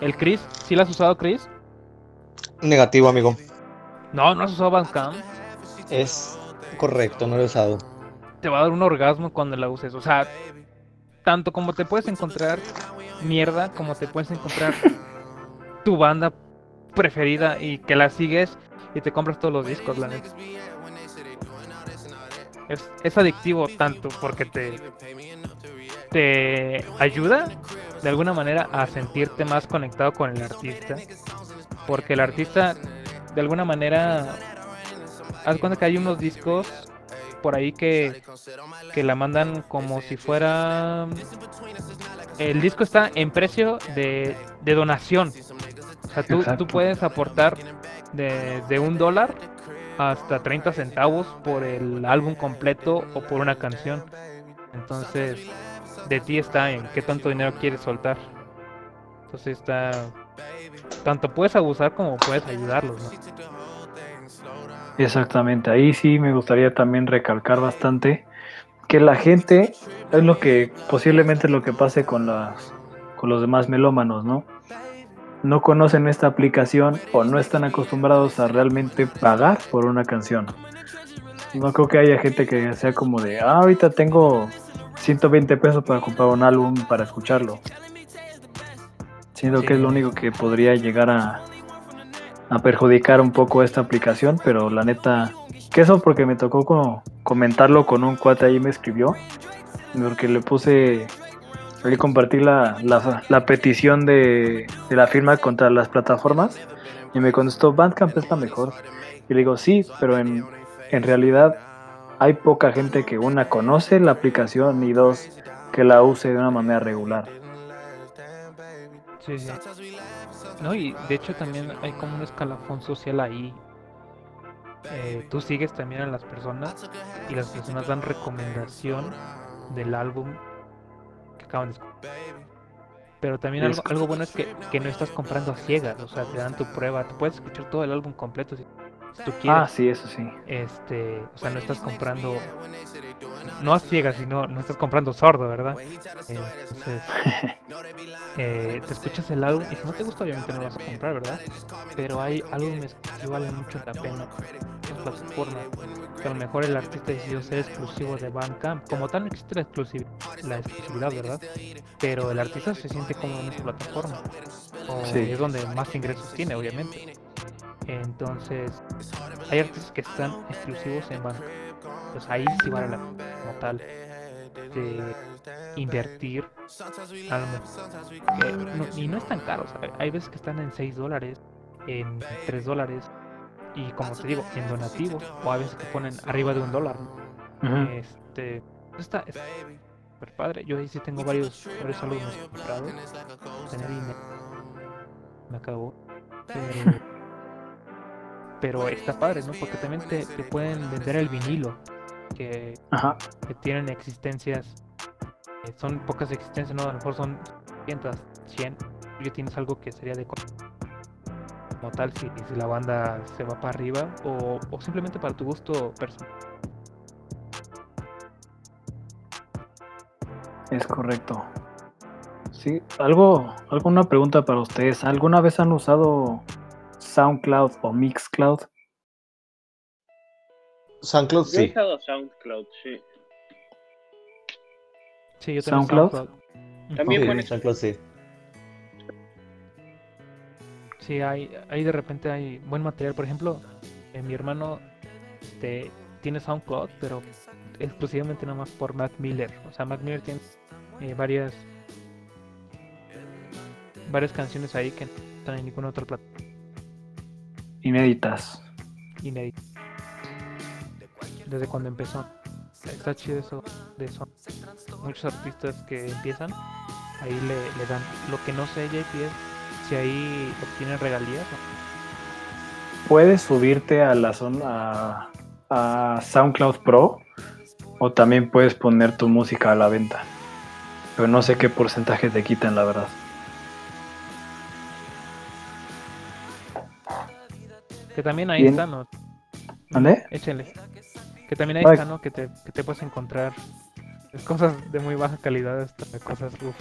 El Chris, ¿sí la has usado, Chris? Negativo, amigo. No, no has usado Bandcamp. Es correcto, no lo he usado. Te va a dar un orgasmo cuando la uses. O sea, tanto como te puedes encontrar mierda, como te puedes encontrar tu banda preferida y que la sigues y te compras todos los discos, la neta. Es, es adictivo tanto porque te, te ayuda de alguna manera a sentirte más conectado con el artista. Porque el artista, de alguna manera, haz cuenta que hay unos discos por ahí que, que la mandan como si fuera... El disco está en precio de, de donación. O sea, tú, tú puedes aportar desde un dólar hasta 30 centavos por el álbum completo o por una canción. Entonces, de ti está en qué tanto dinero quieres soltar. Entonces está... Tanto puedes abusar como puedes ayudarlos, ¿no? Exactamente, ahí sí me gustaría también recalcar bastante que la gente es lo que posiblemente lo que pase con las con los demás melómanos, ¿no? No conocen esta aplicación o no están acostumbrados a realmente pagar por una canción. No creo que haya gente que sea como de, ah, ahorita tengo 120 pesos para comprar un álbum para escucharlo. Siento Sí, que es lo único que podría llegar a, a perjudicar un poco esta aplicación, pero la neta, que eso porque me tocó como comentarlo con un cuate ahí me escribió, porque le puse, ahí compartí la, la, la petición de, la firma contra las plataformas y me contestó, Bandcamp es la mejor. Y le digo, sí, pero en, en realidad hay poca gente que una conoce la aplicación y dos que la use de una manera regular. Sí, sí. No, y de hecho también hay como un escalafón social ahí. Eh, tú sigues también a las personas y las personas dan recomendación del álbum acaban de escuchar. Pero también algo, algo bueno es que, que no estás comprando a ciegas, o sea, te dan tu prueba, te puedes escuchar todo el álbum completo si, si tú quieres. Ah, sí, eso sí. Este, o sea, no estás comprando, no a ciegas, sino no estás comprando sordo, ¿verdad? Entonces, eh, te escuchas el álbum y si no te gusta, obviamente no lo vas a comprar, ¿verdad? Pero hay álbumes que valen mucho la pena en plataformas. Que a lo mejor el artista decidió ser exclusivo de Bandcamp. Como tal, no existe la exclusividad, la exclusividad, ¿verdad? Pero el artista se siente cómodo en esa plataforma. O Sí. es donde más ingresos tiene, obviamente. Entonces, hay artistas que están exclusivos en Bandcamp. Pues ahí sí vale la pena, como tal, de invertir. Que no- y no es tan caro. hay veces que están en 6 dólares, en 3 dólares. Y como te digo, en donativos. O a veces que ponen arriba de un dólar. ¿no? Ujú. Este, está está súper padre. Yo ahí sí tengo varios, varios álbumes comprados. Tener dinero. Me acabó. Pero, pero está padre, ¿no? Porque también te, te pueden vender el vinilo. Que, Ajá. que tienen existencias. eh, son pocas existencias, ¿no? A lo mejor son 500, 100. Y que tienes algo que sería de como tal si, si la banda se va para arriba o, o simplemente para tu gusto personal. Es correcto. Sí, algo, alguna pregunta para ustedes. ¿Alguna vez han usado SoundCloud o Mixcloud? SoundCloud Yo he sí. usado SoundCloud, sí. Sí, yo tengo ¿SoundCloud? También Sí, pone- SoundCloud sí. Sí, hay, hay de repente hay buen material. Por ejemplo, eh, mi hermano este, tiene SoundCloud, pero exclusivamente nada más por Mac Miller. O sea, Mac Miller tiene eh, varias varias canciones ahí que no están en ninguna otra plataforma Inéditas. inédita. Desde cuando empezó. Está chido eso de eso. Muchos artistas que empiezan, ahí le, le dan. Lo que no sé, JP, es si ahí obtienen regalías. Puedes subirte a la zona a, a SoundCloud Pro o también puedes poner tu música a la venta. Pero no sé qué porcentaje te quitan, la verdad. Que también ahí Bien. está, ¿no? ¿Mande? Échenle. Que también ahí Ay. está, ¿no? Que te, que te puedes encontrar cosas de muy baja calidad hasta cosas uf.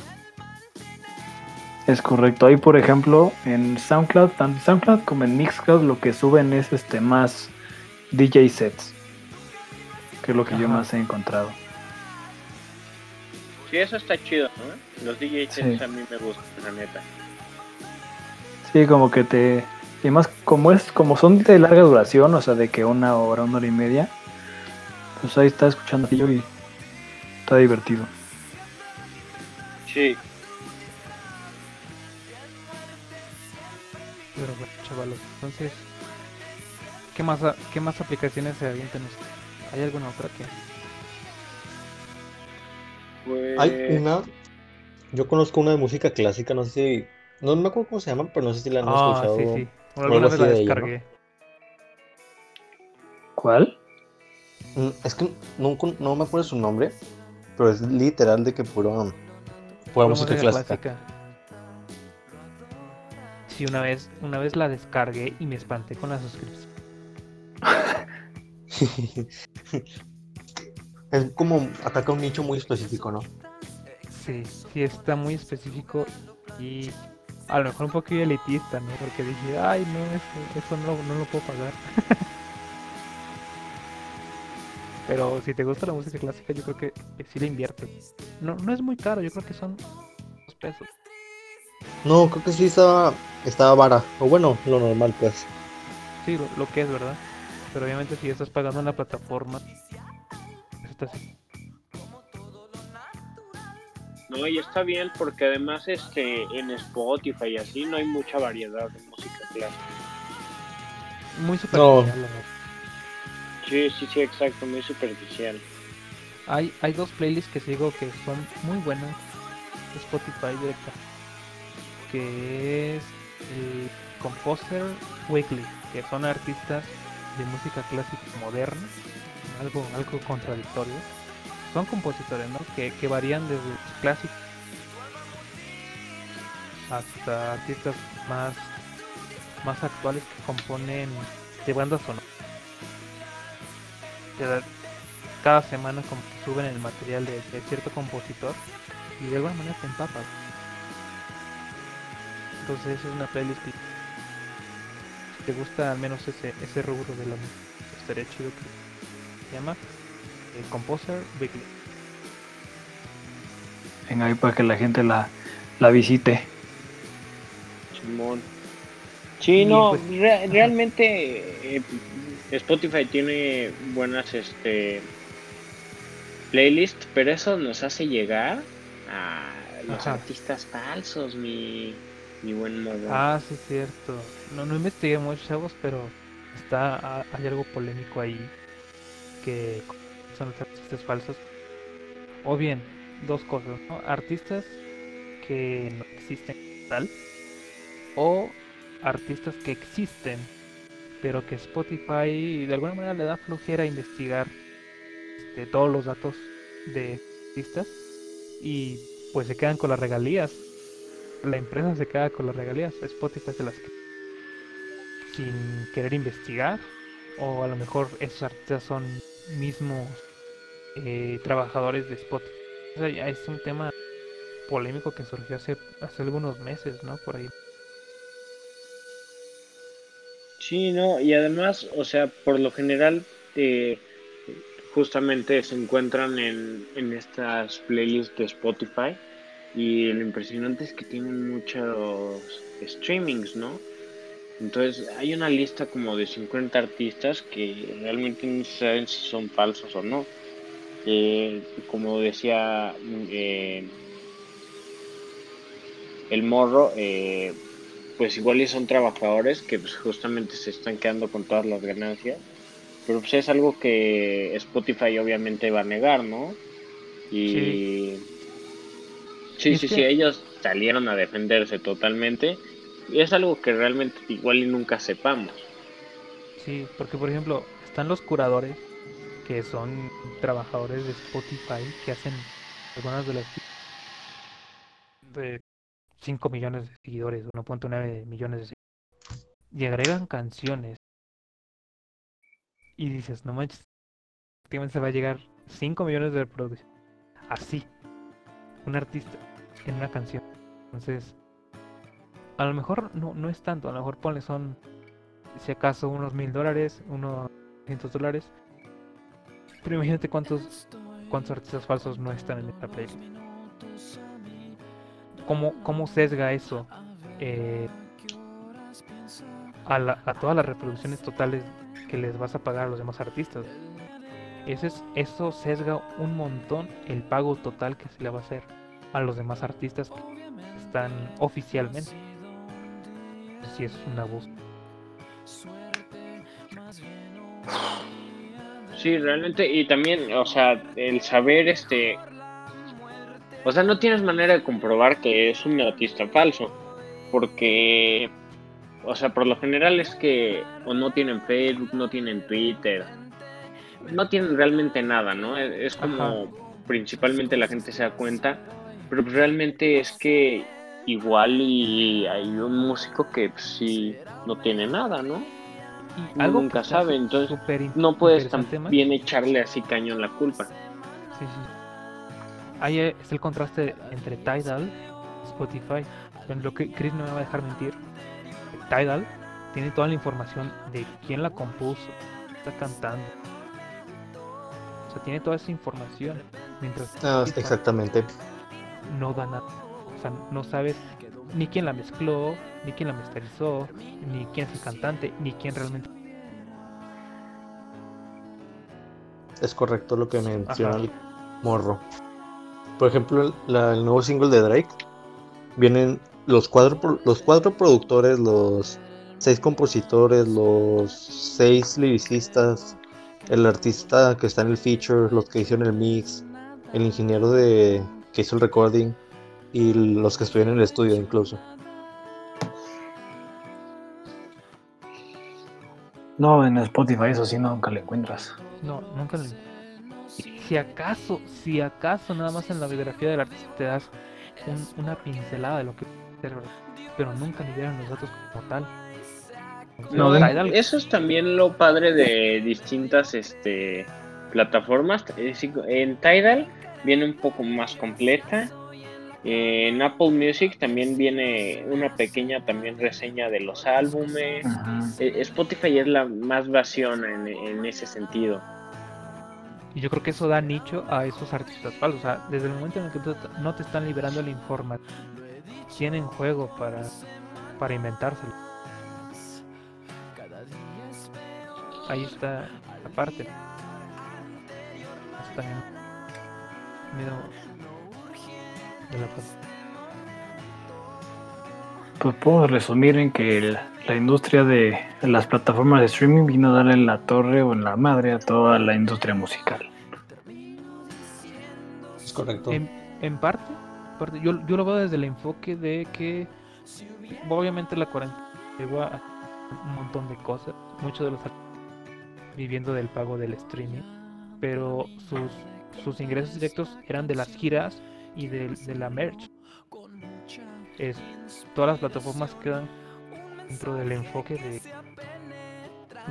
Es correcto. Ahí, por ejemplo, en SoundCloud, tanto en SoundCloud como en Mixcloud, lo que suben es este más DJ sets. Que es lo que yo más he encontrado. Sí, eso está chido, ¿no? Los DJs Sí. a mí me gustan, la neta. Sí, como que te. Y más como es, como son de larga duración, o sea, de que una hora, una hora y media, pues ahí está escuchando y está divertido. Sí. Pero bueno, chavalos. Entonces, ¿qué más, qué más aplicaciones se avientan ustedes? ¿Hay alguna otra que.? Pues... Hay una. Yo conozco una de música clásica, no sé si. No me acuerdo cómo se llama, pero no sé si la han Ah, escuchado. sí, sí. o Alguna vez la de ella, ¿no? descargué. ¿Cuál? Mm, Es que no, no me acuerdo su nombre, pero es literal de que puro. Pura Pura música clásica. Sí, una vez, una vez la descargué y me espanté con la suscripción. es como ataca un nicho muy específico, ¿no? Sí, sí está muy específico y a lo mejor un poquito elitista, ¿no? Porque dije, ay, no, eso, eso no, no lo puedo pagar. Pero si te gusta la música clásica, yo creo que, sí le inviertes. No, no es muy caro, yo creo que son dos pesos. No, creo que sí estaba, estaba vara. O bueno, lo normal, pues. Sí, lo, lo que es, ¿verdad? Pero obviamente si estás pagando una plataforma, pues está así. No, y está bien porque además este en Spotify y así no hay mucha variedad de música clásica. muy No. superficial. la verdad. Sí, sí, sí, exacto, muy superficial. Hay, hay dos playlists que sigo que son muy buenas Spotify directa. Que es el Composer Weekly, que son artistas de música clásica moderna, algo, algo contradictorio. Son compositores, ¿no? Que, que varían desde clásicos hasta artistas más, más actuales que componen de bandas sonoras. Cada- semana como suben el material de, de cierto compositor y de alguna manera te empapas. Entonces es una playlist que si te gusta al menos ese, ese rubro de la música, estaría chido que se llama eh, Composer Weekly. Venga, ahí para que la gente la, la visite. Simón. Sí, no, pues, re- ajá. realmente eh, Spotify tiene buenas este playlists, pero eso nos hace llegar a los Ajá. artistas falsos, mi, mi buen. Ah, sí, cierto. No, no investigué mucho, chavos, pero está hay algo polémico ahí que son los artistas falsos. O bien, dos cosas, ¿no? Artistas que no existen tal o artistas que existen, pero que Spotify de alguna manera le da flojera investigar este, todos los datos de artistas y pues se quedan con las regalías la empresa se queda con las regalías. Spotify se las sin querer investigar. O a lo mejor esos artistas son mismos eh, trabajadores de Spotify. Ya es un tema polémico que surgió hace, hace algunos meses, ¿no? Por ahí. Sí, no, y además, o sea, por lo general, eh, justamente se encuentran en, en estas playlists de Spotify y lo impresionante es que tienen muchos streamings, ¿no? Entonces hay una lista como de 50 artistas que realmente no saben si son falsos o no. Eh, como decía eh, el morro, eh, pues igual son trabajadores que pues, justamente se están quedando con todas las ganancias. Pero pues es algo que Spotify obviamente va a negar, ¿no? Y sí, sí, sí, que- ellos salieron a defenderse totalmente. Y es algo que realmente igual y nunca sepamos. Sí, porque por ejemplo, están los curadores que son trabajadores de Spotify que hacen algunas de las de 5 millones de seguidores, 1.9 millones de seguidores. Y agregan canciones. Y dices, no manches, se va a llegar 5 millones de reproducciones. Así, un artista en una canción. Entonces, a lo mejor no, no es tanto, a lo mejor ponle son, si acaso, unos mil dólares, unos 200 dólares. Pero imagínate cuántos, cuántos artistas falsos no están en esta playlist. ¿Cómo, cómo sesga eso eh, a, la- a todas las reproducciones totales que les vas a pagar a los demás artistas? Es, eso sesga un montón el pago total que se le va a hacer a los demás artistas que están oficialmente. Si es un abuso. Sí, realmente, y también, o sea, el saber, este, o sea, no tienes manera de comprobar que es un artista falso, porque, o sea, por lo general es que o no tienen Facebook, no tienen Twitter, no tienen realmente nada, ¿no? Es, es como principalmente la gente se da cuenta, pero pues realmente es que igual y hay un músico que pues, sí no tiene nada, ¿no? Y algo nunca sabe, entonces No puedes también echarle así cañón la culpa. Sí, sí. Ahí es el contraste entre Tidal y Spotify. En lo que Chris no me va a dejar mentir. Tidal tiene toda la información de quién la compuso, está cantando. O sea, tiene toda esa información. Mientras Ah, Spotify exactamente. No da nada. O sea, no sabes ni quién la mezcló, ni quién la masterizó, ni quién es el cantante, ni quién realmente. Es correcto lo que menciona Ajá. el morro. Por ejemplo, el, la- el nuevo single de Drake. Vienen los cuatro, los cuatro productores, los seis compositores, los seis lyricistas, el artista que está en el feature, los que hicieron el mix, el ingeniero de, que hizo el recording y los que estuvieron en el estudio incluso. No, en Spotify eso sí nunca lo encuentras. No, nunca lo. Si acaso, si acaso nada más en la biografía del artista te das un- una pincelada de lo que pero nunca liberan los datos como tal. No, eso es también lo padre de distintas este, plataformas. Decir, En Tidal viene un poco más completa. En Apple Music también viene una pequeña también reseña de los álbumes. Ajá. Eh, Spotify es la más vacío en, en ese sentido. Y yo creo que eso da nicho a esos artistas falsos. O sea, desde el momento en el que no te están liberando la información, tienen juego para, para inventárselo. Ahí está la parte. Miedo de la parte. Pues puedo resumir en que el- la industria de las plataformas de streaming vino a darle en la torre o en la madre a toda la industria musical. Es correcto. En, en parte, parte, yo, yo lo veo desde el enfoque de que obviamente la cuarentena llegó a un montón de cosas, muchos de los viviendo del pago del streaming, pero sus, sus ingresos directos eran de las giras y de, la merch. Es, todas las plataformas quedan dentro del enfoque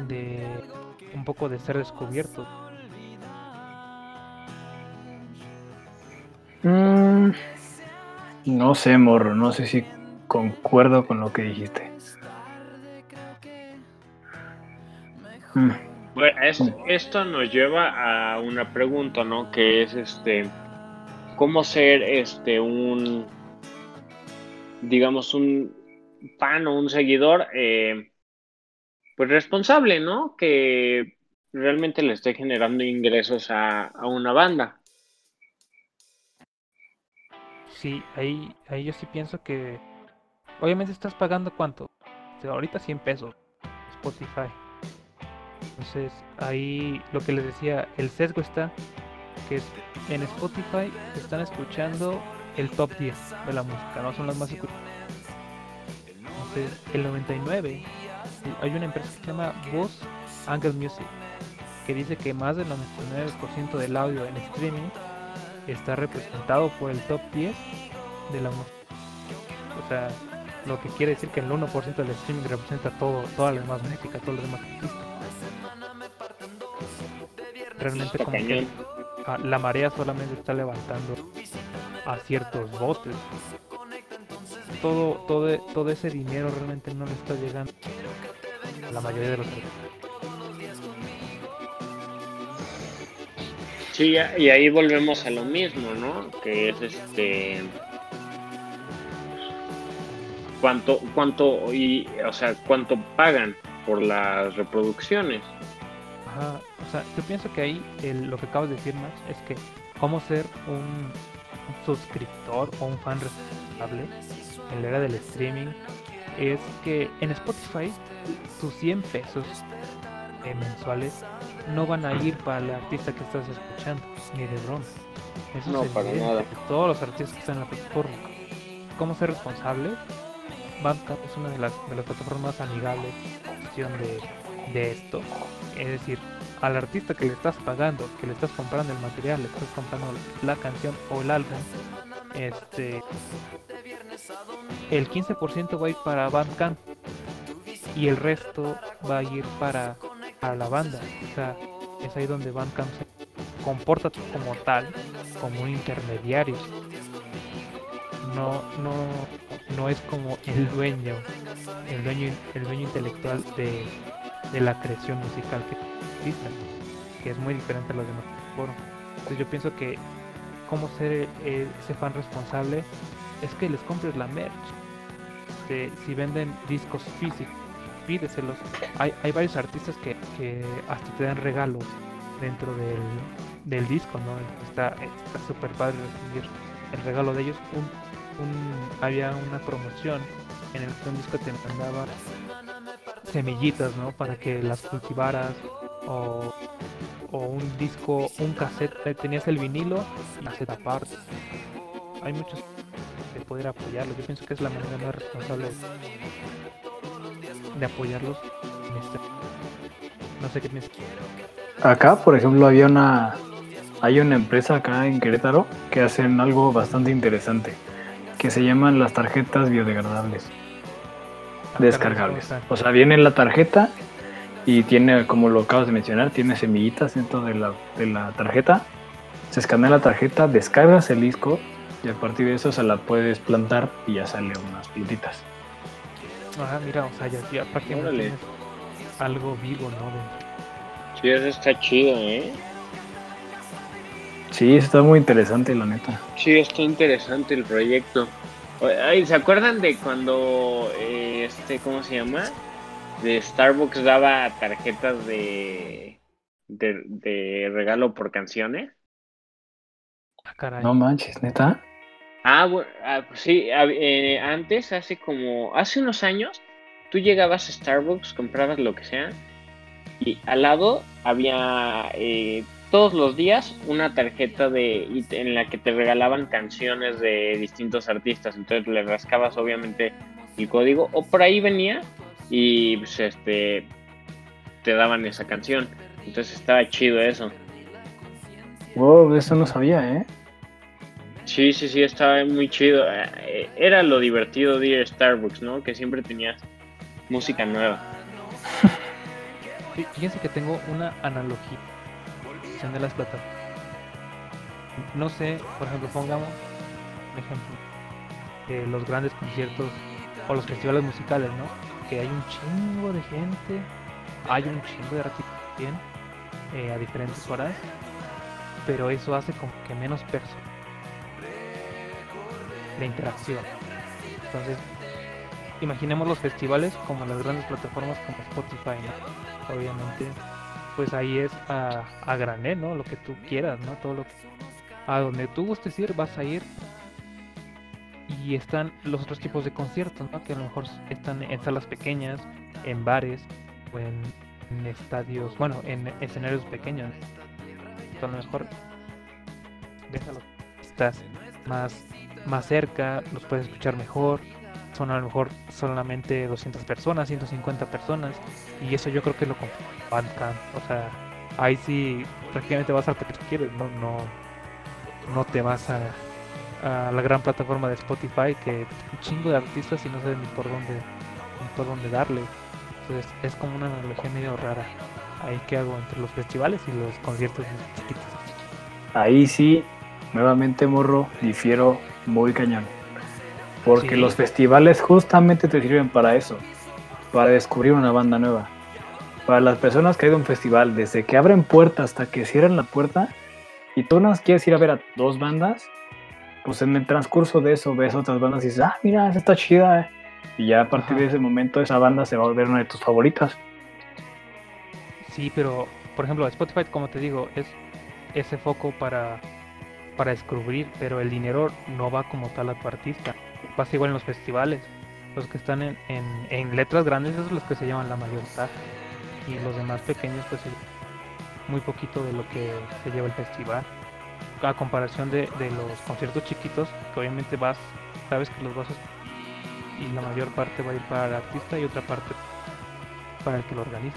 de, un poco de ser descubiertos. Mm, no sé, morro, no sé si concuerdo con lo que dijiste. Mm, Bueno, es- esto nos lleva a una pregunta, ¿no? Que es este, ¿cómo ser este un, digamos, un fan o un seguidor, eh, pues responsable, ¿no? Que realmente le esté generando ingresos a, a una banda. Sí, ahí, ahí yo sí pienso que obviamente estás pagando cuánto. O sea, ahorita 100 pesos Spotify. Entonces ahí lo que les decía, el sesgo está que es- en Spotify están escuchando el top 10 de la música, no son las más escuchadas. Entonces el 99, hay una empresa que se llama Voz Angle Music que dice que más del 99% del audio en streaming está representado por el top 10 de la música. O sea, lo que quiere decir que el 1% del streaming representa todo, toda la demás música, todos los demás artistas. Realmente como que ah, la marea solamente está levantando a ciertos botes. Todo, todo, todo ese dinero realmente no le está llegando a la mayoría de los. Sí, y ahí volvemos a lo mismo, ¿no? Que es este cuánto cuánto y o sea, cuánto pagan por las reproducciones. Ajá, o sea, yo pienso que ahí el- lo que acabas de decir, Max, es que cómo ser un, un suscriptor o un fan responsable en la era del streaming es que en Spotify tus 100 pesos eh, mensuales no van a ir para el artista que estás escuchando, ni de broma. Eso No, es para nada. Todos los artistas que están en la plataforma. ¿Cómo ser responsable? Bandcamp es una de las, de las plataformas más amigables en cuestión de, de esto. Es decir, al artista que le estás pagando, que le estás comprando el material, le estás comprando la canción o el álbum, este el 15% va a ir para Bandcamp y el resto va a ir para, para la banda. O sea, es ahí donde Bandcamp se comporta como tal, como un intermediario. No, no, no es como el dueño, el dueño, el dueño intelectual de, de la creación musical que existe, que es muy diferente a los demás foros. Entonces yo pienso que cómo ser eh, ese fan responsable es que les compres la merch. Este, si venden discos físicos, pídeselos. Hay, hay varios artistas que, que hasta te dan regalos dentro del, del disco, ¿no? Está está súper padre recibir el regalo de ellos. Un, un- había una promoción en el que un disco te mandaba semillitas, ¿no? Para que las cultivaras o, o un disco, un cassette, tenías el vinilo y cassette aparte. Hay muchos de poder apoyarlos. Yo pienso que es la manera más responsable de apoyarlos este. No sé qué piensas. Acá, por ejemplo, había una. Hay una empresa acá en Querétaro que hacen algo bastante interesante. que se llaman las tarjetas biodegradables, descargables. O sea, viene la tarjeta y tiene, como lo acabas de mencionar, tiene semillitas dentro de la, de la tarjeta. Se escanea la tarjeta, descargas el disco y a partir de eso se la puedes plantar y ya sale unas plantitas. Ah, mira, o sea, ya, ya tienes algo vivo, ¿no? De- Sí, eso está chido, ¿eh? Sí, está muy interesante, la neta. Sí, está interesante el proyecto. Ay, ¿Se acuerdan de cuando, eh, este, ¿cómo se llama? De Starbucks daba tarjetas de, de, de regalo por canciones. Ah, caray. No manches, neta. Ah, bueno, ah, pues sí, eh, antes, hace como, hace unos años, tú llegabas a Starbucks, comprabas lo que sea, y al lado había eh, todos los días una tarjeta de y te- en la que te regalaban canciones de distintos artistas. Entonces le rascabas obviamente el código, o por ahí venía y pues, este te daban esa canción. Entonces estaba chido eso. Wow, eso no sabía, ¿eh? Sí, sí, sí, estaba muy chido. Eh, Era lo divertido de ir a Starbucks, ¿no? Que siempre tenías música nueva. Fí- Fíjense que tengo una analogía de las plataformas. No sé, por ejemplo, pongamos ejemplo los grandes conciertos o los festivales musicales, ¿no? Que hay un chingo de gente, hay un chingo de artistas también eh, a diferentes horas, pero eso hace como que menos personas la interacción. Entonces, imaginemos los festivales como las grandes plataformas como Spotify, ¿no? Obviamente, pues ahí es a, a granel, ¿no? Lo que tú quieras, ¿no? Todo lo. A donde tú gustes ir, vas a ir. Y están los otros tipos de conciertos, ¿no? Que a lo mejor están en salas pequeñas, en bares o en, estadios, bueno, en escenarios pequeños. A lo mejor déjalo. Estás más, más cerca, los puedes escuchar mejor. Son a lo mejor solamente 200 personas, 150 personas. Y eso yo creo que lo Bandcamp. O sea, ahí sí prácticamente vas al que tú quieres, no, no, no te vas a, a la gran plataforma de Spotify que un chingo de artistas y no sabes ni por dónde, ni por dónde darle. Entonces es como una analogía medio rara. Ahí que hago entre los festivales y los conciertos chiquitos. Ahí sí, nuevamente morro, difiero muy cañón. Porque Sí. los festivales justamente te sirven para eso, para descubrir una banda nueva. Para las personas que ido a un festival, desde que abren puerta hasta que cierran la puerta, y tú no quieres ir a ver a dos bandas, pues en el transcurso de eso ves otras bandas y dices, ah, mira, esa está chida. eh". Y ya a partir Ajá. de ese momento esa banda se va a volver una de tus favoritas. Sí, pero por ejemplo, Spotify, como te digo, es ese foco para, para descubrir, pero el dinero no va como tal a tu artista. Pasa igual en los festivales. Los que están en, en, en letras grandes, esos son los que se llevan la mayor parte. Y los demás pequeños, pues muy poquito de lo que se lleva el festival. A comparación de, de los conciertos chiquitos, que obviamente vas, sabes que los vas a y la mayor parte va a ir para el artista y otra parte para el que lo organiza.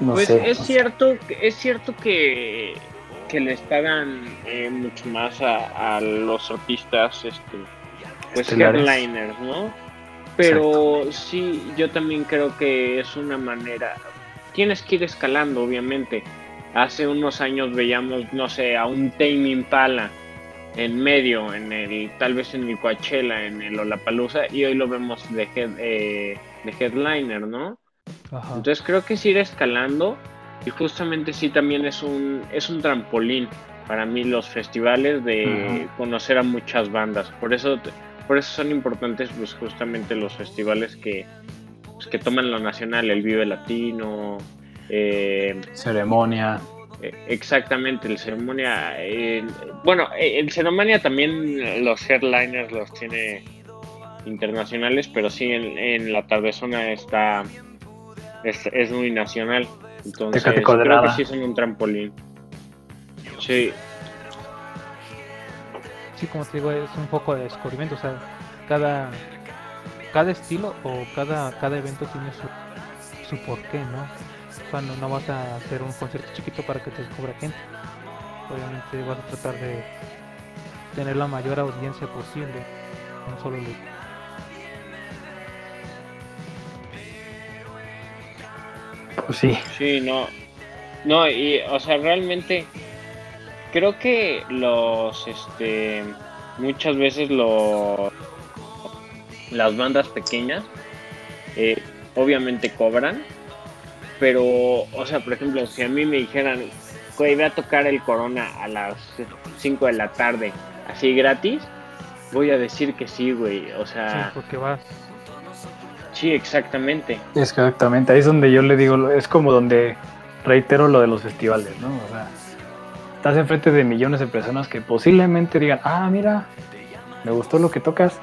No pues sé. es cierto, que- es cierto que, que les pagan eh, mucho más a, a los artistas, este, pues Estelares. headliners, ¿no? Pero sí, yo también creo que es una manera. Tienes que ir escalando, obviamente. Hace unos años veíamos, no sé, a un Tame Impala en medio, en el, tal vez en el Coachella, en el Olapalooza, y hoy lo vemos de, head- eh, de headliner, ¿no? Ajá. Entonces creo que es ir escalando y justamente sí también es un, es un trampolín para mí los festivales de conocer a muchas bandas. Por eso, por eso son importantes pues justamente los festivales que, pues, que toman lo nacional, el Vive Latino, eh, Ceremonia. eh, exactamente, el ceremonia. eh, bueno, eh, el ceremonia también los headliners los tiene internacionales, pero sí en, en la tardezona está es, es muy nacional. Entonces creo que sí son un trampolín. Sí, Sí, como te digo, es un poco de descubrimiento. O sea, cada, cada estilo o cada, cada evento tiene su, su porqué, ¿no? Cuando no vas a hacer un concierto chiquito para que te descubra gente. obviamente vas a tratar de tener la mayor audiencia posible, no solo de- Pues sí. Sí, no. No, y, o sea, realmente creo que los, este, muchas veces los, las bandas pequeñas, eh, obviamente cobran, pero, o sea, por ejemplo, si a mí me dijeran, güey, voy a tocar el Corona a las 5 de la tarde, así gratis, voy a decir que sí, güey, o sí, sea, porque vas sí, exactamente. Exactamente, ahí es donde yo le digo, es como donde reitero lo de los festivales, ¿no? O sea, estás enfrente de millones de personas que posiblemente digan, ah, mira, me gustó lo que tocas,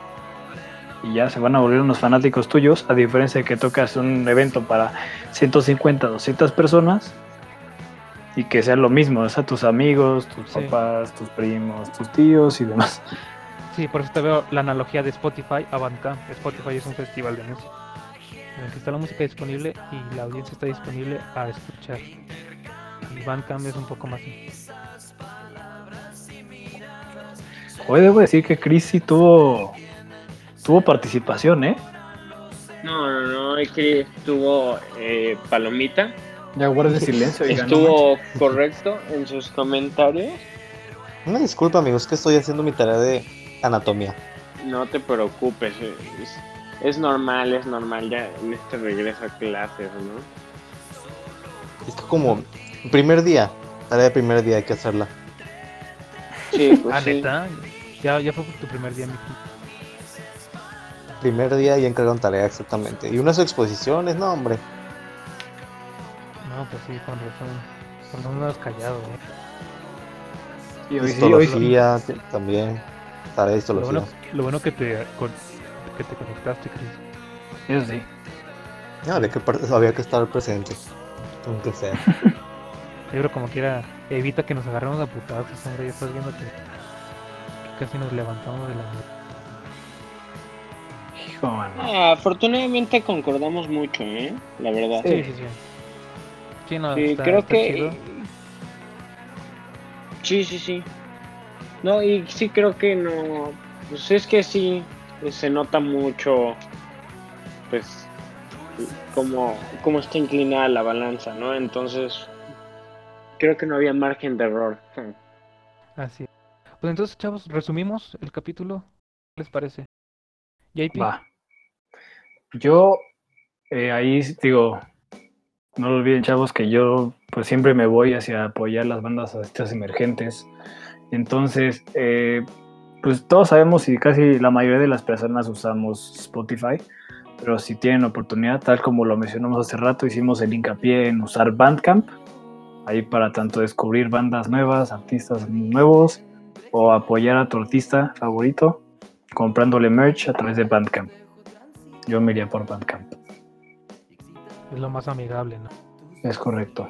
y ya se van a volver unos fanáticos tuyos, a diferencia de que tocas un evento para 150, 200 personas, y que sea lo mismo, o sea, tus amigos, tus Sí. papás, tus primos, tus tíos y demás. Sí, por eso te veo la analogía de Spotify a Bandcamp. Spotify es un festival de música en el que está la música disponible y la audiencia está disponible a escuchar. Y Bandcamp es un poco más. Hoy debo decir que Chris sí tuvo, tuvo participación, ¿eh? No, no, no, es que estuvo eh, Palomita. Ya guarde silencio. Estuvo correcto en sus comentarios. Una disculpa, amigos, que estoy haciendo mi tarea de anatomía. No te preocupes. Es, normal, es normal. Ya en este regreso a clases, ¿no? Es que como primer día, tarea de primer día hay que hacerla. Sí, pues Ah, sí. neta. Ya, ya fue tu primer día, Miki. Primer día y encargaron tarea exactamente. Y unas exposiciones, no, hombre. No, pues sí, con razón. Con razón no has callado, ¿eh? Sí, hoy sí, hoy sí. Histología t- también. Tarea de Lo bueno, histología. lo bueno que te, con- que te Chris. Eso sí. No, había que, había que estar presente. Aunque sea. Yo creo como quiera, evita que nos agarremos a putazos, hombre. Ya estás viendo que, que casi nos levantamos de la. Hijo, mano. Ah, afortunadamente concordamos mucho, ¿eh? La verdad. Sí, sí, sí. Sí, no, Sí, está- creo está que. chido. Sí, sí, sí. No, y sí creo que no. Pues es que sí, se nota mucho, pues, cómo, cómo está inclinada la balanza, ¿no? Entonces, creo que no había margen de error. Así. Pues entonces, chavos, resumimos el capítulo. ¿Qué les parece? JP, Va. Yo, eh, ahí digo, no lo olviden, chavos, que yo pues siempre me voy hacia apoyar las bandas estas emergentes. Entonces, eh, pues todos sabemos y casi la mayoría de las personas usamos Spotify, pero si tienen oportunidad, tal como lo mencionamos hace rato, hicimos el hincapié en usar Bandcamp, ahí para tanto descubrir bandas nuevas, artistas nuevos, o apoyar a tu artista favorito comprándole merch a través de Bandcamp. Yo me iría por Bandcamp. es lo más amigable, ¿no? Es correcto.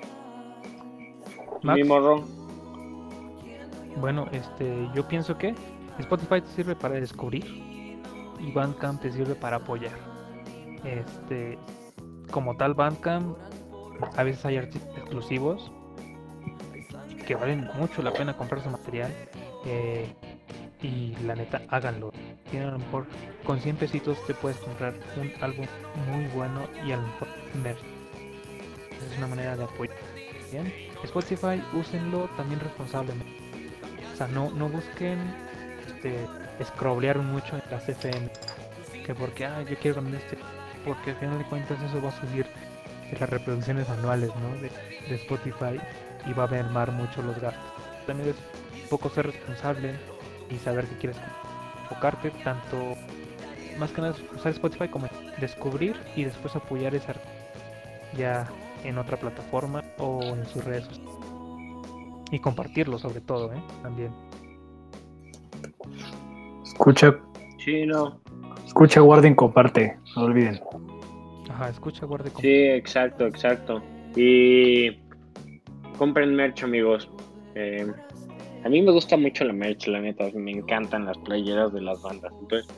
Max, Mi morro. bueno, este, yo pienso que Spotify te sirve para descubrir y Bandcamp te sirve para apoyar. Este, como tal Bandcamp, a veces hay artistas exclusivos que valen mucho la pena comprar su material. eh, y la neta, háganlo. Tienen a lo mejor con 100 pesitos te puedes comprar un álbum muy bueno y a lo mejor. Es una manera de apoyar. Bien. Spotify, úsenlo también responsablemente. O sea, no, no busquen este, scrollear mucho en las FM. Que porque, ah, yo quiero cambiar este. Porque al final de cuentas eso va a subir las reproducciones anuales, ¿no? De, de Spotify y va a mermar mucho los gastos. También es un poco ser responsable y saber que quieres enfocarte tanto, más que nada usar Spotify como descubrir y después apoyar esa ya en otra plataforma o en sus redes sociales. Y compartirlo sobre todo, ¿eh? También. Escucha, Sí, no. escucha, guarden, comparte. No olviden. Ajá, escucha, guarde con... Sí, exacto, exacto. Y compren merch, amigos. Eh, a mí me gusta mucho la merch, la neta. Me encantan las playeras de las bandas. Entonces,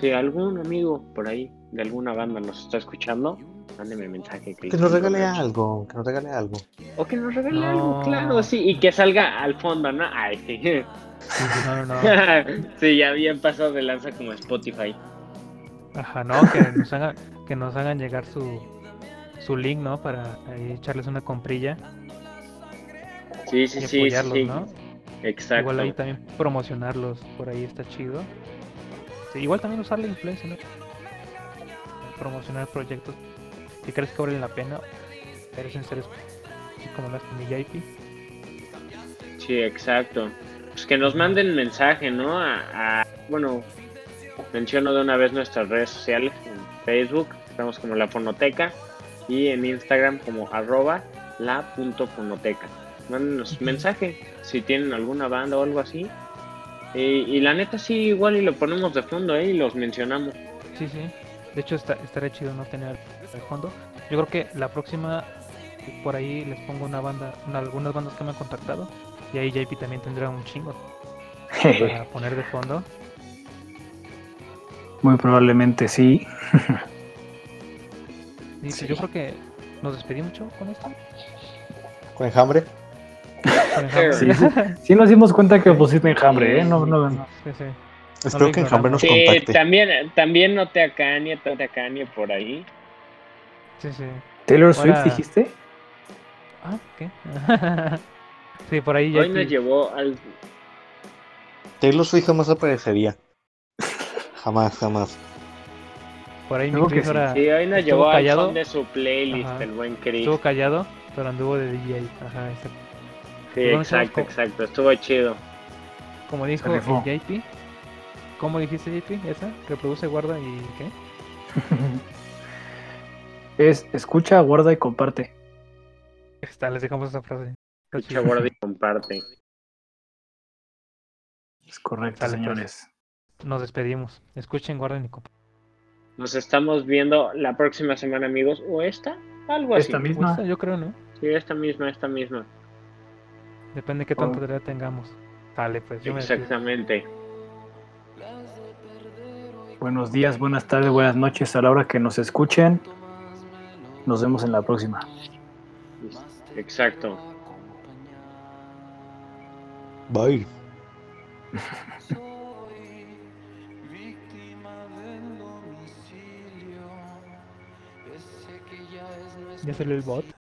si algún amigo por ahí de alguna banda nos está escuchando, mándeme mensaje. Que nos regale algo. algo, que nos regale algo. O que nos regale No. algo, claro, sí, y que salga al fondo, ¿no? Ay, sí. No, no, no. sí, ya habían pasado de lanza como Spotify. Ajá, no, que nos hagan, que nos hagan llegar su, su link, ¿no? Para ahí echarles una comprilla Sí, sí, y sí, apoyarlos, sí. ¿no? Exacto. Igual ahí también promocionarlos por ahí está chido. Sí, igual también usar la influencia, ¿no? Promocionar proyectos que crees que valen la pena. Parecen ser así como las JP. Sí, exacto. Pues que nos manden mensaje, ¿no? A, a- bueno, menciono de una vez nuestras redes sociales. En Facebook estamos como La Fonoteca y en Instagram como arroba la punto fonoteca. Mándenos mensaje si tienen alguna banda o algo así. Y, y la neta sí, igual y lo ponemos de fondo, ¿eh? Y los mencionamos. Sí, sí. De hecho, está, estaría chido no tener el fondo. Yo creo que la próxima, por ahí les pongo una banda, una- algunas bandas que me han contactado. Y ahí JP también tendrá un chingo para poner de fondo. Muy probablemente sí. Sí. yo creo que nos despedí mucho con esto. Con enjambre. Con Enjambre. Sí, sí, sí nos dimos cuenta que pusiste enjambre, ¿eh? No, no, no. Sí, sí. Espero lo que enjambre nos contacte. también, también noté a Kanye, noté a Kanye por ahí. Sí, sí. Taylor Swift dijiste. Ah, ¿qué? Sí, por ahí Hoy JP. nos llevó al... Taylor Swift jamás aparecería. Jamás, jamás. Por ahí mi Creo que Chris sí. ahora Sí, hoy nos llevó al callado. son de su playlist, Ajá. el buen Chris. estuvo callado, pero anduvo de DJ. Ajá, exacto. Sí, exacto, exacto. Estuvo chido. Como dijo el. JP. ¿Cómo dijiste JP? ¿Esa? Reproduce, guarda y qué? Es escucha, guarda y comparte. Está, les dejamos esa frase. Chido. guarda y comparte. Es correcto, pues. señores. Nos despedimos. Escuchen, guarden y compartan. Nos estamos viendo la próxima semana, amigos. ¿O esta? Algo así. Esta misma. Esta, yo creo, ¿no? Sí, esta misma, esta misma. Depende de qué tanta Oh. tarea tengamos. Dale, pues yo me. Exactamente. Buenos días, buenas tardes, buenas noches a la hora que nos escuchen. Nos vemos en la próxima. Exacto. Bye. Ya salió el bot.